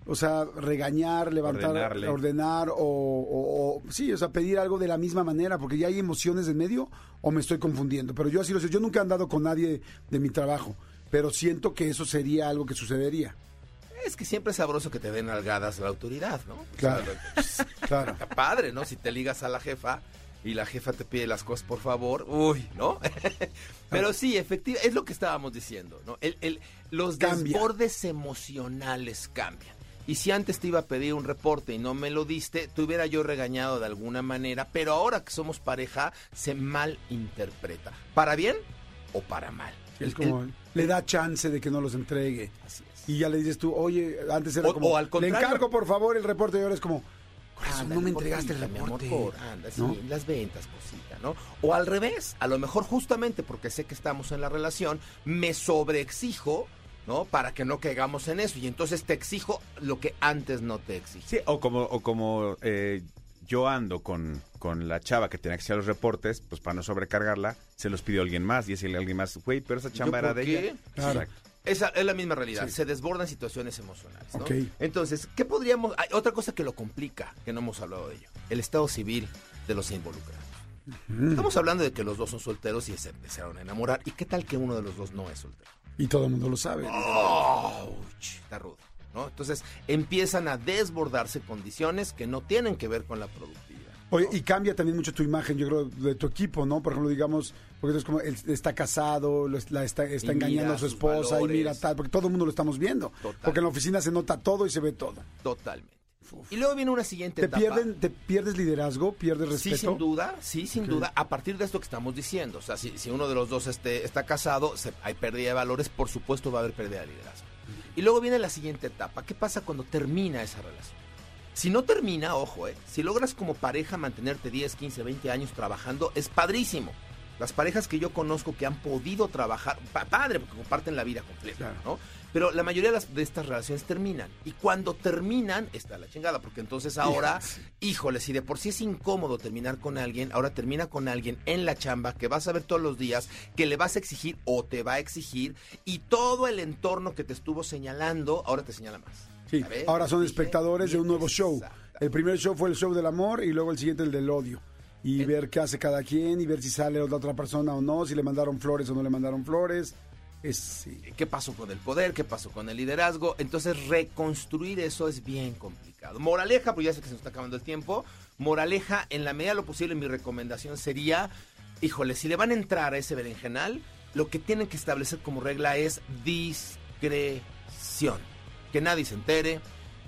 o sea, regañar, levantar, Ordenarle. ordenar o, o- o- sí, o sea, pedir algo de la misma manera porque ya hay emociones en medio o me estoy confundiendo. Pero yo así lo sé, yo nunca he andado con nadie de mi trabajo, pero siento que eso sería algo que sucedería. Es que siempre es sabroso que te den algadas la autoridad, ¿no? O Claro. <laughs> Claro. Está padre, ¿no? Si te ligas a la jefa y la jefa te pide las cosas por favor, uy, ¿no? <laughs> Pero sí, efectivamente, es lo que estábamos diciendo, ¿no? El, el- los Cambia. desbordes emocionales cambian. Y si antes te iba a pedir un reporte y no me lo diste, te hubiera yo regañado de alguna manera, pero ahora que somos pareja, se malinterpreta. ¿Para bien o para mal? Es como, el- le da chance de que no los entregue. así es. Y ya le dices tú, oye, antes era O- como, o al le contrario. encargo por favor el reporte y ahora es como, corazón, no me entregaste el cosita, mi amor, reporte. por- anda, sí, ¿No? las ventas, cosita, ¿no? O al revés, a lo mejor justamente porque sé que estamos en la relación, me sobreexijo, ¿no? Para que no caigamos en eso. Y entonces te exijo lo que antes no te exigí. Sí, o como, o como eh, yo ando con, con la chava que tenía que hacer los reportes, pues para no sobrecargarla, se los pidió alguien más. Y ese alguien más, güey, pero esa chamba ¿Yo era de qué? ella. Claro. Exacto. Esa es la misma realidad. Sí. Se desbordan situaciones emocionales. ¿no? Entonces, ¿qué podríamos.? Hay otra cosa que lo complica, que no hemos hablado de ello: el estado civil de los involucrados. Estamos hablando de que los dos son solteros y se empezaron a enamorar. ¿Y qué tal que uno de los dos no es soltero? Y todo el mundo lo sabe. Está rudo, ¿no? Entonces empiezan a desbordarse condiciones que no tienen que ver con la productividad. Oye, y cambia también mucho tu imagen, yo creo, de tu equipo, ¿no? Por ejemplo, digamos, porque es como, él está casado, lo es- la está, engañando a su esposa y mira tal, porque todo el mundo lo estamos viendo. Total. Porque en la oficina se nota todo y se ve todo. Totalmente. Y luego viene una siguiente ¿Te, etapa. pierden, ¿Te pierdes liderazgo? ¿Pierdes respeto? Sí, sin duda, sí, sin duda, a partir de esto que estamos diciendo. O sea, si, si uno de los dos este, está casado, se- hay pérdida de valores, por supuesto va a haber pérdida de liderazgo. Y luego viene la siguiente etapa. ¿Qué pasa cuando termina esa relación? Si no termina, ojo, eh, si logras como pareja mantenerte 10, 15, 20 años trabajando, es padrísimo. Las parejas que yo conozco que han podido trabajar, pa- padre, porque comparten la vida completa, Claro. ¿no? Pero la mayoría de, las- de estas relaciones terminan. Y cuando terminan, está la chingada, porque entonces ahora, híjole, si de por sí es incómodo terminar con alguien, ahora termina con alguien en la chamba que vas a ver todos los días, que le vas a exigir o te va a exigir, y todo el entorno que te estuvo señalando, ahora te señala más. Sí, ahora son espectadores de un nuevo show. El primer show fue el show del amor y luego el siguiente el del odio. Y ver qué hace cada quien y ver si sale la otra persona o no, si le mandaron flores o no le mandaron flores. Es, sí. qué pasó con el poder, qué pasó con el liderazgo. Entonces, reconstruir eso es bien complicado. Moraleja, porque ya sé que se nos está acabando el tiempo. Moraleja, en la medida de lo posible, mi recomendación sería: híjole, si le van a entrar a ese berenjenal, lo que tienen que establecer como regla es discreción. Que nadie se entere.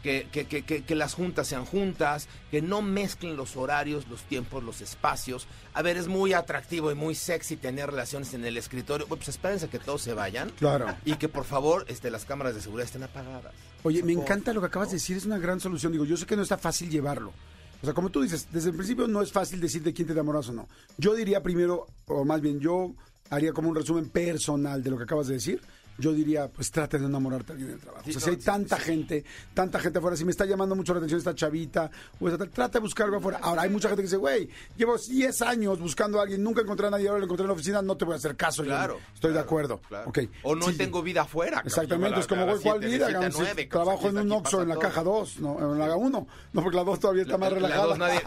Que, que- que- que- las juntas sean juntas, que no mezclen los horarios, los tiempos, los espacios. A ver, es muy atractivo y muy sexy tener relaciones en el escritorio. Pues espérense que todos se vayan. Claro. Y que por favor este, las cámaras de seguridad estén apagadas. Oye, me encanta lo que acabas de decir, es una gran solución. Digo, yo sé que no está fácil llevarlo. O sea, como tú dices, desde el principio no es fácil decir de quién te enamoras o no. Yo diría primero, o más bien yo haría como un resumen personal de lo que acabas de decir. Yo diría, pues trata de enamorarte a alguien en el trabajo. o sea, si hay no, sí, tanta sí. gente, tanta gente afuera, si me está llamando mucho la atención esta chavita, o esta trata de buscar algo afuera. Ahora, hay mucha gente que dice, güey, llevo 10 años buscando a alguien, nunca encontré a nadie, ahora lo encontré en la oficina, no te voy a hacer caso. yo Claro. Estoy de acuerdo. claro. O no tengo vida afuera. Exactamente, Yo es como, güey, ¿cuál vida? siete? Si nueve, trabajo en un Oxxo en la todo. caja 2, no, en la 1. No, porque la 2 todavía está más La- relajada. La 2 nadie,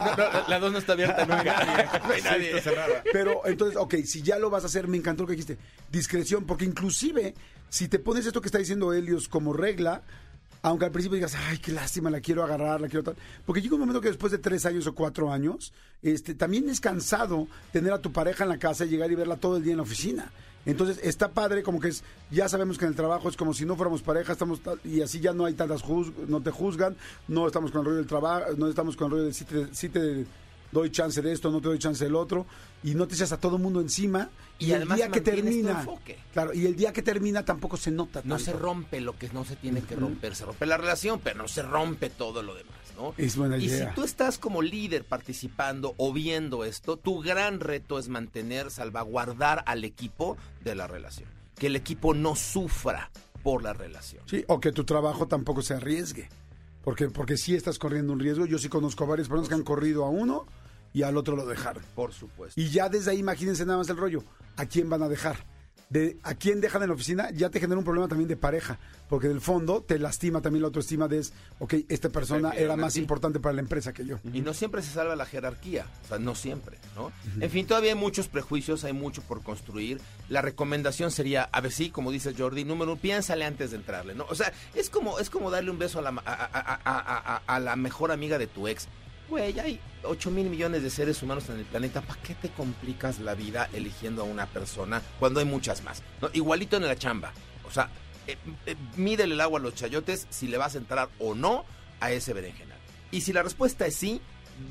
no, no, no está abierta nunca. No hay nadie. <laughs> Pero entonces, ok, si ya lo vas a hacer, me encantó lo que dijiste. Discreción, porque inclusive, si te pones esto que está diciendo Helios como regla, aunque al principio digas, ay, qué lástima, la quiero agarrar, la quiero tal. Porque llega un momento que después de tres años o cuatro años, este, también es cansado tener a tu pareja en la casa y llegar y verla todo el día en la oficina. Entonces está padre como que es, ya sabemos que en el trabajo es como si no fuéramos pareja, estamos y así ya no hay tantas no te juzgan, no estamos con el rollo del trabajo, no estamos con el rollo de si te, si te doy chance de esto, no te doy chance del otro, y no te echas a todo el mundo encima, y, Y el día que tu termina, claro, y el día que termina tampoco se nota No se rompe lo que no se tiene que romper. Se rompe la relación, pero no se rompe todo lo demás, ¿no? Es buena y idea. si tú estás como líder participando o viendo esto, tu gran reto es mantener, salvaguardar al equipo de la relación. Que el equipo no sufra por la relación. Sí, o que tu trabajo tampoco se arriesgue. Porque, porque sí estás corriendo un riesgo. Yo sí conozco a varias personas que han corrido a uno y al otro lo dejaron. Por supuesto. Y ya desde ahí imagínense nada más el rollo. ¿A quién van a dejar? De a quién dejan en la oficina, ya te genera un problema también de pareja. Porque del fondo te lastima también la autoestima de es, ok, esta persona era más ti. importante para la empresa que yo. Y no siempre se salva la jerarquía, o sea, no siempre, ¿no? En fin, todavía hay muchos prejuicios, hay mucho por construir. La recomendación sería, a ver, sí, como dice Jordi, número uno, piénsale antes de entrarle, ¿no? O sea, es como, es como darle un beso a la, a- a- a la mejor amiga de tu ex. Güey, hay 8 mil millones de seres humanos en el planeta. ¿Para qué te complicas la vida eligiendo a una persona cuando hay muchas más? Igualito en la chamba. O sea, eh, eh, mídele el agua a los chayotes si le vas a entrar o no a ese berenjenal. Y si la respuesta es sí,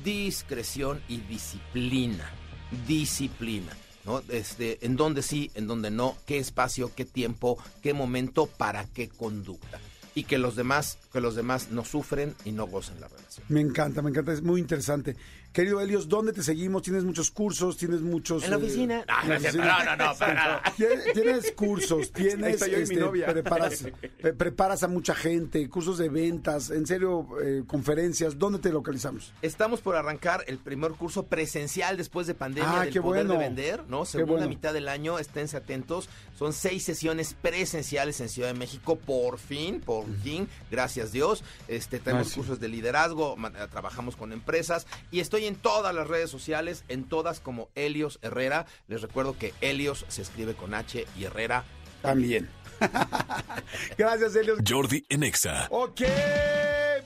discreción y disciplina. Disciplina. ¿no? Este, en dónde sí, en dónde no, qué espacio, qué tiempo, qué momento, para qué conducta. Y que los demás, que los demás no sufren y no gocen la relación. Me encanta, me encanta, es muy interesante. Querido Helios, ¿dónde te seguimos? ¿Tienes muchos cursos? ¿Tienes muchos... En la eh, oficina. <laughs> No, en no, no, no, no, para nada. Tienes, tienes cursos, tienes, este, novia. preparas, <laughs> pre- preparas a mucha gente, cursos de ventas, en serio, eh, conferencias, ¿dónde te localizamos? Estamos por arrancar el primer curso presencial después de pandemia Ah, del qué poder bueno. de vender, ¿no? Qué Segunda bueno. mitad del año, esténse atentos. Son seis sesiones presenciales en Ciudad de México, por fin, por fin, gracias Dios. Este, tenemos Ah, sí. cursos de liderazgo, trabajamos con empresas y estoy en todas las redes sociales, en todas como Helios Herrera. Les recuerdo que Helios se escribe con H y Herrera También. <laughs> Gracias, Elio. Jordi en Exa. Ok,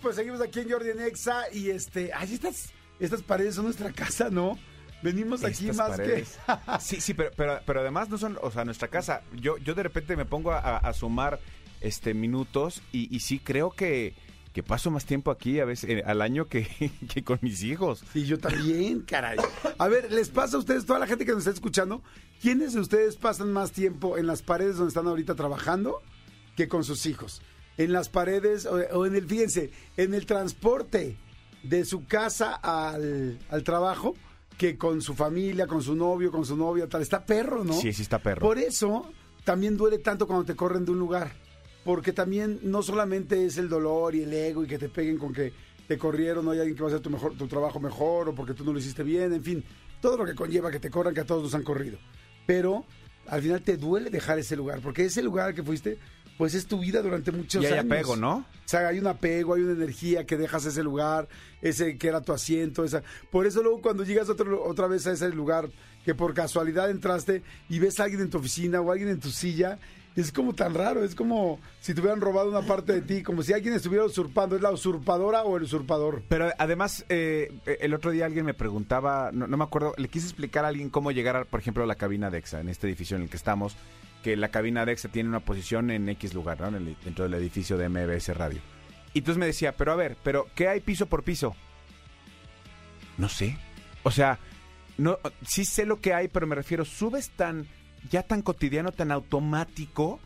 pues seguimos aquí en Jordi en Exa y este, ay, estas, estas paredes son nuestra casa, ¿no? Venimos aquí Estas más paredes. que... <laughs> Sí, sí, pero, pero, pero además no son, o sea, nuestra casa. Yo, yo de repente me pongo a, a sumar este minutos y, y sí creo que, que paso más tiempo aquí a veces eh, al año que, <laughs> que con mis hijos. Sí, yo también, caray. A ver, ¿les pasa a ustedes, toda la gente que nos está escuchando, quiénes de ustedes pasan más tiempo en las paredes donde están ahorita trabajando que con sus hijos? En las paredes o, o en el, fíjense, en el transporte de su casa al, al trabajo que con su familia, con su novio, con su novia, tal. Está perro, ¿no? Sí, sí está perro. Por eso también duele tanto cuando te corren de un lugar. Porque también no solamente es el dolor y el ego y que te peguen con que te corrieron, no hay alguien que va a hacer tu, mejor, tu trabajo mejor o porque tú no lo hiciste bien, en fin, todo lo que conlleva que te corran, que a todos nos han corrido. Pero al final te duele dejar ese lugar, porque ese lugar al que fuiste, pues es tu vida durante muchos Y hay años. apego, ¿no? O sea, hay un apego, hay una energía que dejas ese lugar, ese que era tu asiento, esa. Por eso luego cuando llegas otro, otra vez a ese lugar que por casualidad entraste y ves a alguien en tu oficina o alguien en tu silla, es como tan raro, es como si te hubieran robado una parte de ti, como si alguien estuviera usurpando, ¿es la usurpadora o el usurpador? Pero además, eh, el otro día alguien me preguntaba, no, me acuerdo, le quise explicar a alguien cómo llegar, por ejemplo, a la cabina de EXA, en este edificio en el que estamos, que la cabina de EXA tiene una posición en X lugar, ¿no? En el- dentro del edificio de MBS Radio. Y entonces me decía, pero a ver, pero ¿qué hay piso por piso? No sé. O sea, no, sí sé lo que hay, pero me refiero, subes tan, ya tan cotidiano, tan automático,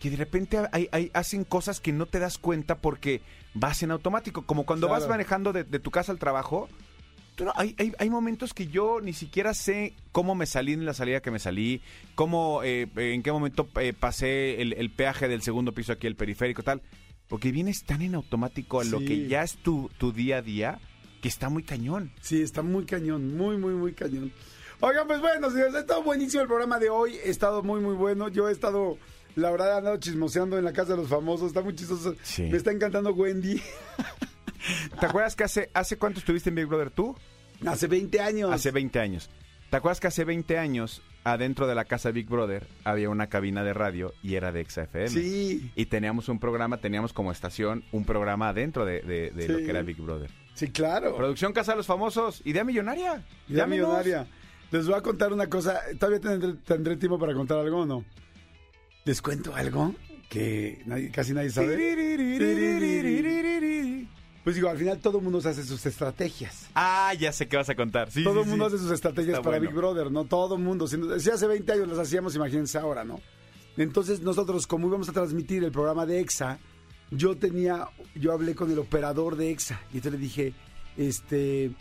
que de repente hay, hay- hacen cosas que no te das cuenta porque vas en automático. Como cuando vas manejando de, de tu casa al trabajo. tú no- hay, hay, hay momentos que yo ni siquiera sé cómo me salí en la salida que me salí, cómo, eh, en qué momento eh, pasé el, el peaje del segundo piso aquí, el periférico, tal. Porque vienes tan en automático a lo que ya es tu, tu día a día que está muy cañón. Sí, está muy cañón, muy, muy, muy cañón. Oigan, pues bueno, señores, ha estado buenísimo el programa de hoy, ha estado muy, muy bueno. Yo he estado, la verdad, he andado chismoseando en la casa de los famosos, está muy chistoso. Sí. Me está encantando Wendy. <laughs> ¿Te acuerdas que hace, hace cuánto estuviste en Big Brother tú? Hace 20 años. Hace 20 años. ¿Te acuerdas que hace 20 años, adentro de la casa Big Brother, había una cabina de radio y era de XFM? Sí, Y teníamos un programa, teníamos como estación un programa adentro de, de- de lo que era Big Brother. sí, claro. Producción Casa de los Famosos, idea millonaria. Ya Llámenos. millonaria. Les voy a contar una cosa. ¿Todavía tendré, tendré tiempo para contar algo o no? ¿Les cuento algo que nadie- casi nadie sabe? Pues digo, al final todo el mundo se hace sus estrategias. Ah, ya sé qué vas a contar. Sí, todo sí, el mundo sí. hace sus estrategias Está para bueno. Big Brother, ¿no? Todo el mundo. Si, si hace 20 años las hacíamos, imagínense ahora, ¿no? Entonces nosotros, como íbamos a transmitir el programa de EXA, yo tenía, yo hablé con el operador de EXA y entonces le dije, este,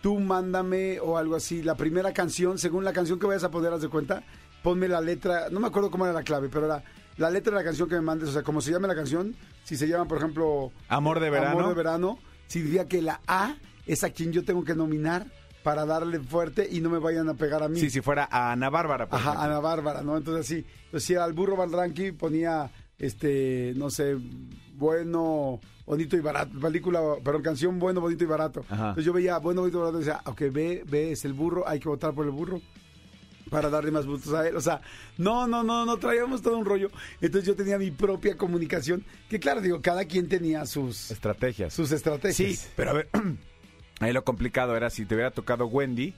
tú mándame o algo así, la primera canción, según la canción que vayas a poner, haz de cuenta, ponme la letra, no me acuerdo cómo era la clave, pero era la letra de la canción que me mandes, o sea, como se llame la canción, si se llama, por ejemplo, Amor de verano. Amor de verano, significa que la A es a quien yo tengo que nominar para darle fuerte y no me vayan a pegar a mí. Sí, si fuera a Ana Bárbara. por Ajá, ejemplo. Ana Bárbara, ¿no? Entonces sí, entonces si era el burro Van Ranking ponía, este, no sé, bueno, bonito y barato, película, perdón, canción bueno, bonito y barato. Ajá. Entonces yo veía bueno, bonito y barato y decía, ok, B, B es el burro, hay que votar por el burro para darle más votos a él. O sea, no, no, no, no, traíamos todo un rollo. Entonces yo tenía mi propia comunicación, que claro, digo, cada quien tenía sus, Estrategias. sus estrategias. Sí, pero a ver, <clears throat> ahí lo complicado era si te hubiera tocado Wendy,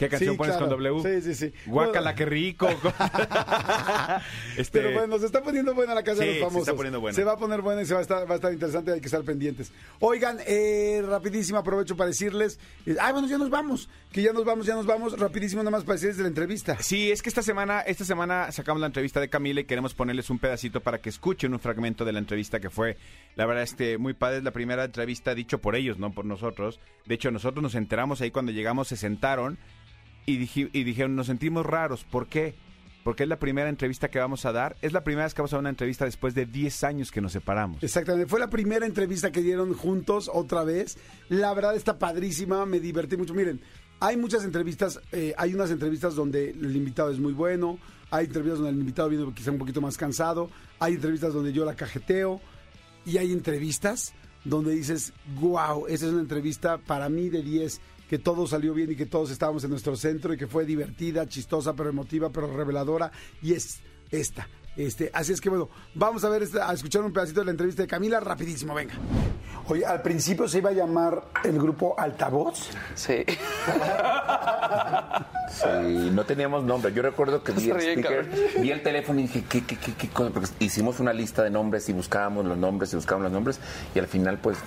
¿qué canción Sí, pones claro. con W? Sí, sí, sí. Guácala, qué rico. <laughs> <laughs> este, Pero bueno, se está poniendo buena la casa Sí, de se los famosos. está poniendo buena. Se va a poner buena y se va a estar, va a estar interesante, hay que estar pendientes. Oigan, eh, rapidísimo aprovecho para decirles, eh, ay, bueno, ya nos vamos, que ya nos vamos, ya nos vamos, rapidísimo nada más para decirles de la entrevista. Sí, es que esta semana, esta semana sacamos la entrevista de Camila y queremos ponerles un pedacito para que escuchen un fragmento de la entrevista que fue, la verdad, este, muy padre. Es la primera entrevista dicho por ellos, no por nosotros. De hecho, nosotros nos enteramos ahí cuando llegamos, se sentaron y, dije- y dijeron, nos sentimos raros. ¿Por qué? Porque es la primera entrevista que vamos a dar. Es la primera vez que vamos a dar una entrevista después de 10 años que nos separamos. Exactamente, fue la primera entrevista que dieron juntos otra vez. La verdad está padrísima, me divertí mucho. Miren, hay muchas entrevistas, eh, hay unas entrevistas donde el invitado es muy bueno, hay entrevistas donde el invitado viene quizá un poquito más cansado, hay entrevistas donde yo la cajeteo y hay entrevistas donde dices, wow, esa es una entrevista para mí de 10, que todo salió bien y que todos estábamos en nuestro centro y que fue divertida, chistosa, pero emotiva, pero reveladora y es esta. Este, así es que bueno, vamos a ver a escuchar un pedacito de la entrevista de Camila rapidísimo, venga. Oye, al principio se iba a llamar el grupo Altavoz. Sí. Sí, no teníamos nombre. Yo recuerdo que vi el cabrón. vi el teléfono y dije, ¿qué, qué, qué, qué cosa? Porque hicimos una lista de nombres y buscábamos los nombres y buscábamos los nombres y al final, pues,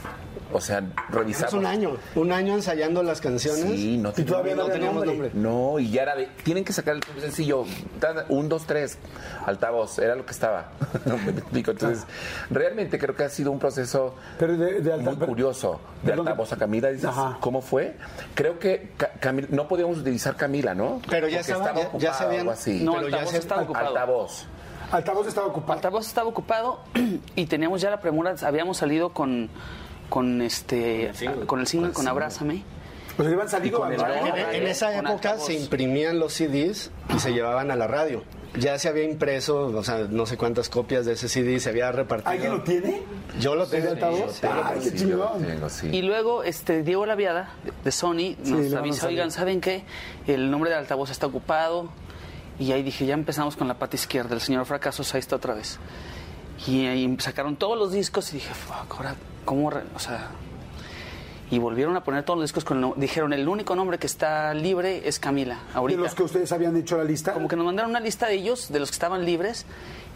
o sea, Es revisamos. un año, un año ensayando las canciones. Sí, no y todavía no teníamos nombre. nombre. No, y ya era de, tienen que sacar el sencillo, un, dos, tres, altavoz, era lo que estaba. <laughs> No me explico. Entonces, realmente creo que ha sido un proceso Pero de- de alta- muy pero- curioso. De perdón, altavoz a Camila, dices, Ajá. ¿cómo fue? Creo que Camila- no podíamos utilizar Camila, ¿no? Pero ya Porque estaba- ya- algo así. No, Pero ya se- estaba ocupado. Altavoz. Altavoz estaba ocupado. Altavoz estaba ocupado <clears throat> y teníamos ya la premura, habíamos salido con con este con el single con Abrázame. Pues iban salido con a- el En, radio, en esa época se imprimían los CDs y se llevaban a la radio. Ya se había impreso, o sea, no sé cuántas copias de ese CD se había repartido. ¿Alguien lo tiene? Yo lo tengo. ¿El altavoz? Sí, Sí, sí. Y luego este Diego Laviada de Sony nos avisa, salió. oigan, ¿saben qué? El nombre del altavoz está ocupado. Y ahí dije, ya empezamos con la pata izquierda, el señor Fracasos, ahí está otra vez. Y ahí sacaron todos los discos y dije, fuck, ahora, ¿cómo? re-?" O sea, y volvieron a poner todos los discos con el Dijeron, el único nombre que está libre es Camila, De ahorita. los que ustedes habían hecho la lista. Como que nos mandaron una lista de ellos, de los que estaban libres,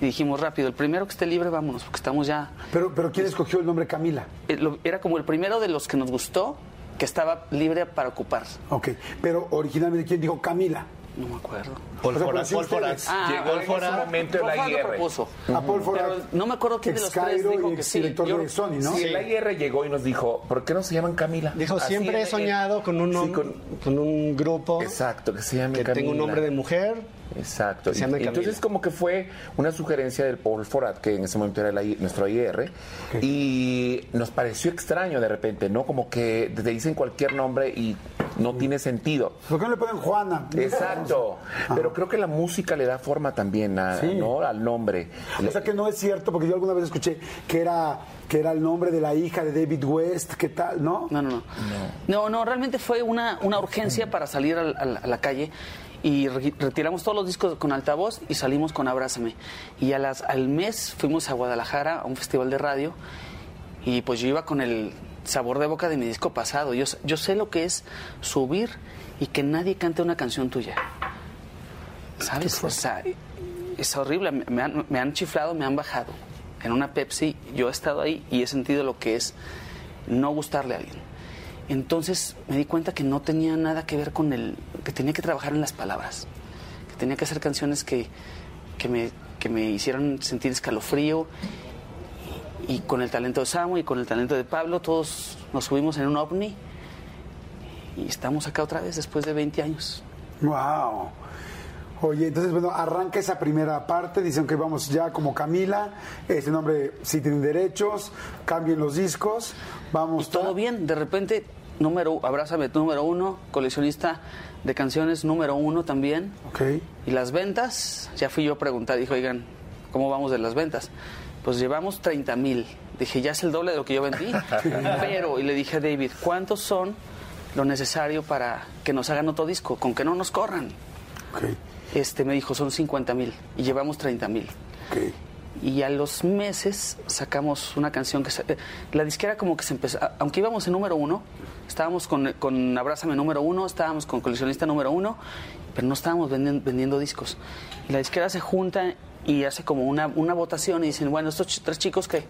y dijimos rápido, el primero que esté libre, vámonos, porque estamos ya... Pero, pero ¿quién escogió el nombre Camila? eh, Era como el primero de los que nos gustó, que estaba libre para ocupar. Ok, pero originalmente ¿quién dijo Camila? No me acuerdo. Paul sí Paul. Forat. Llegó en ese momento Paul la Forat lo IR. propuso. A Paul Forat. Pero no me acuerdo quién de los tres dijo y que sí. Yo- de Sony, ¿no? Sí, la IR llegó y nos dijo, ¿por qué no se llaman Camila? Dijo, Así siempre he soñado con un, Sí, con- con un grupo Exacto, que se llame que Camila. tenga un nombre de mujer. Exacto. Y- entonces como que fue una sugerencia del Paul Forat, que en ese momento era la I- nuestro IR, y nos pareció extraño de repente, ¿no? Como que te dicen cualquier nombre y no tiene sentido. ¿Por qué no le ponen Juana? Exacto. Pero creo que la música le da forma también a- Sí. ¿no? al nombre. O sea que no es cierto, porque yo alguna vez escuché que era, que era el nombre de la hija de David West, ¿qué tal? ¿No? No, no, no. No, no, realmente fue una, una urgencia para salir al- al- a la calle y re- retiramos todos los discos con altavoz y salimos con Abrázame. Y a las, al mes fuimos a Guadalajara a un festival de radio y pues yo iba con el sabor de boca de mi disco pasado. Yo, yo sé lo que es subir y que nadie cante una canción tuya. ¿Sabes? O sea, es horrible. Me han, me han chiflado, me han bajado. En una Pepsi yo he estado ahí y he sentido lo que es no gustarle a alguien. Entonces me di cuenta que no tenía nada que ver con el... que tenía que trabajar en las palabras. Que tenía que hacer canciones que, que, me, que me hicieran sentir escalofrío. Y, con el talento de Samu y con el talento de Pablo, todos nos subimos en un ovni. Y estamos acá otra vez después de 20 años. Wow. Oye, entonces, bueno, arranca esa primera parte. Dicen que vamos ya como Camila. Ese nombre sí tienen derechos. Cambien los discos. Vamos. Todo bien, de repente, número, abrázame, número uno, coleccionista de canciones número uno también. Ok. Y las ventas, ya fui yo a preguntar, dije, oigan, ¿cómo vamos de las ventas? Pues llevamos 30 mil. Dije, ya es el doble de lo que yo vendí. <laughs> Pero, y le dije a David, ¿cuántos son lo necesario para que nos hagan otro disco? Con que no nos corran. Ok. Este me dijo, son 50 mil. Y llevamos 30 mil. Ok. Y a los meses sacamos una canción que... eh, la disquera como que se empezó... Aunque íbamos en número uno, estábamos con, con Abrázame número uno, estábamos con Coleccionista número uno, pero no estábamos vendiendo, vendiendo discos. Y la disquera se junta y hace como una, una votación y dicen, bueno, estos tres chicos que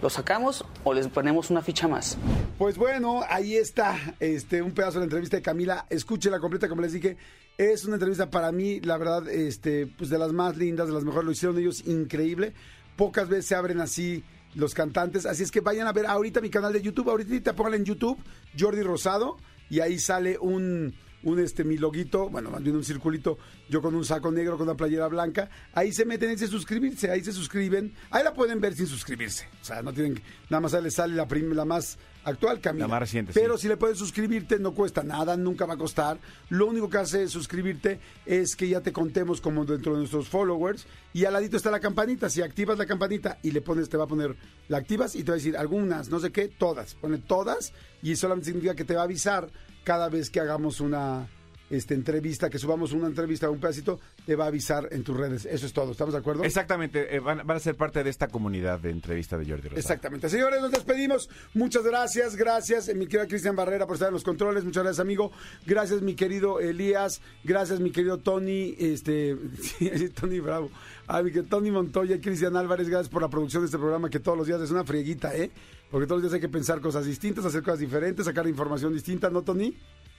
los sacamos o les ponemos una ficha más. Pues bueno, ahí está este un pedazo de la entrevista de Camila. Escúchela completa, como les dije. Es una entrevista para mí, la verdad, este, pues de las más lindas, de las mejores. Lo hicieron ellos increíble. Pocas veces se abren así los cantantes. Así es que vayan a ver ahorita mi canal de YouTube. Ahorita pónganle en YouTube Jordi Rosado y ahí sale un, un este mi loguito, bueno, más un circulito, yo con un saco negro, con una playera blanca. Ahí se meten, dice suscribirse, ahí se suscriben. Ahí la pueden ver sin suscribirse. O sea, no tienen nada más les sale la, prim- la más actual, Camila. La más reciente, Pero sí. si le puedes suscribirte, no cuesta nada, nunca va a costar. Lo único que hace suscribirte es que ya te contemos como dentro de nuestros followers. Y al ladito está la campanita. Si activas la campanita y le pones, te va a poner, la activas y te va a decir algunas, no sé qué, todas. Pone todas y solamente significa que te va a avisar cada vez que hagamos una, este, entrevista, que subamos una entrevista, un pedacito, te va a avisar en tus redes. Eso es todo. ¿Estamos de acuerdo? Exactamente, eh, van, van a ser parte de esta comunidad de entrevista de Jordi Rosado. Exactamente. Señores, nos despedimos. Muchas gracias. Gracias, eh, mi querida Cristian Barrera, por estar en los controles. Muchas gracias, amigo. Gracias, mi querido Elías. Gracias, mi querido Tony. Este, <laughs> Tony Bravo. Ay, mi querido Tony Montoya, Cristian Álvarez. Gracias por la producción de este programa que todos los días es una frieguita, ¿eh? Porque todos los días hay que pensar cosas distintas, hacer cosas diferentes, sacar información distinta, ¿no, Tony?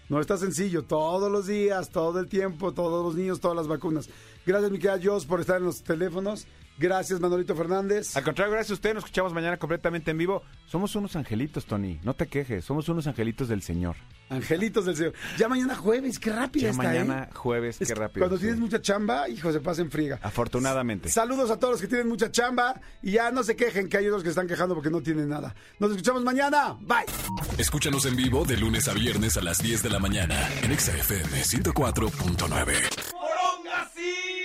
No está sencillo, todos los días, todo el tiempo, todos los niños, todas las vacunas. Gracias, mi querida por estar en los teléfonos. Gracias, Manolito Fernández. Al contrario, gracias a usted, nos escuchamos mañana completamente en vivo. Somos unos angelitos, Tony, no te quejes, somos unos angelitos del Señor. Angelitos del Señor. Ya mañana jueves, qué rápido Ya está, mañana ¿eh? jueves, Es qué rápido. Cuando sí. tienes mucha chamba, hijo, se pasa en friega. Afortunadamente. Saludos a todos los que tienen mucha chamba y ya no se quejen que hay otros que están quejando porque no tienen nada. Nos escuchamos mañana. Bye. Escúchanos en vivo de lunes a viernes a las 10 de la mañana en Exa FM 104.9.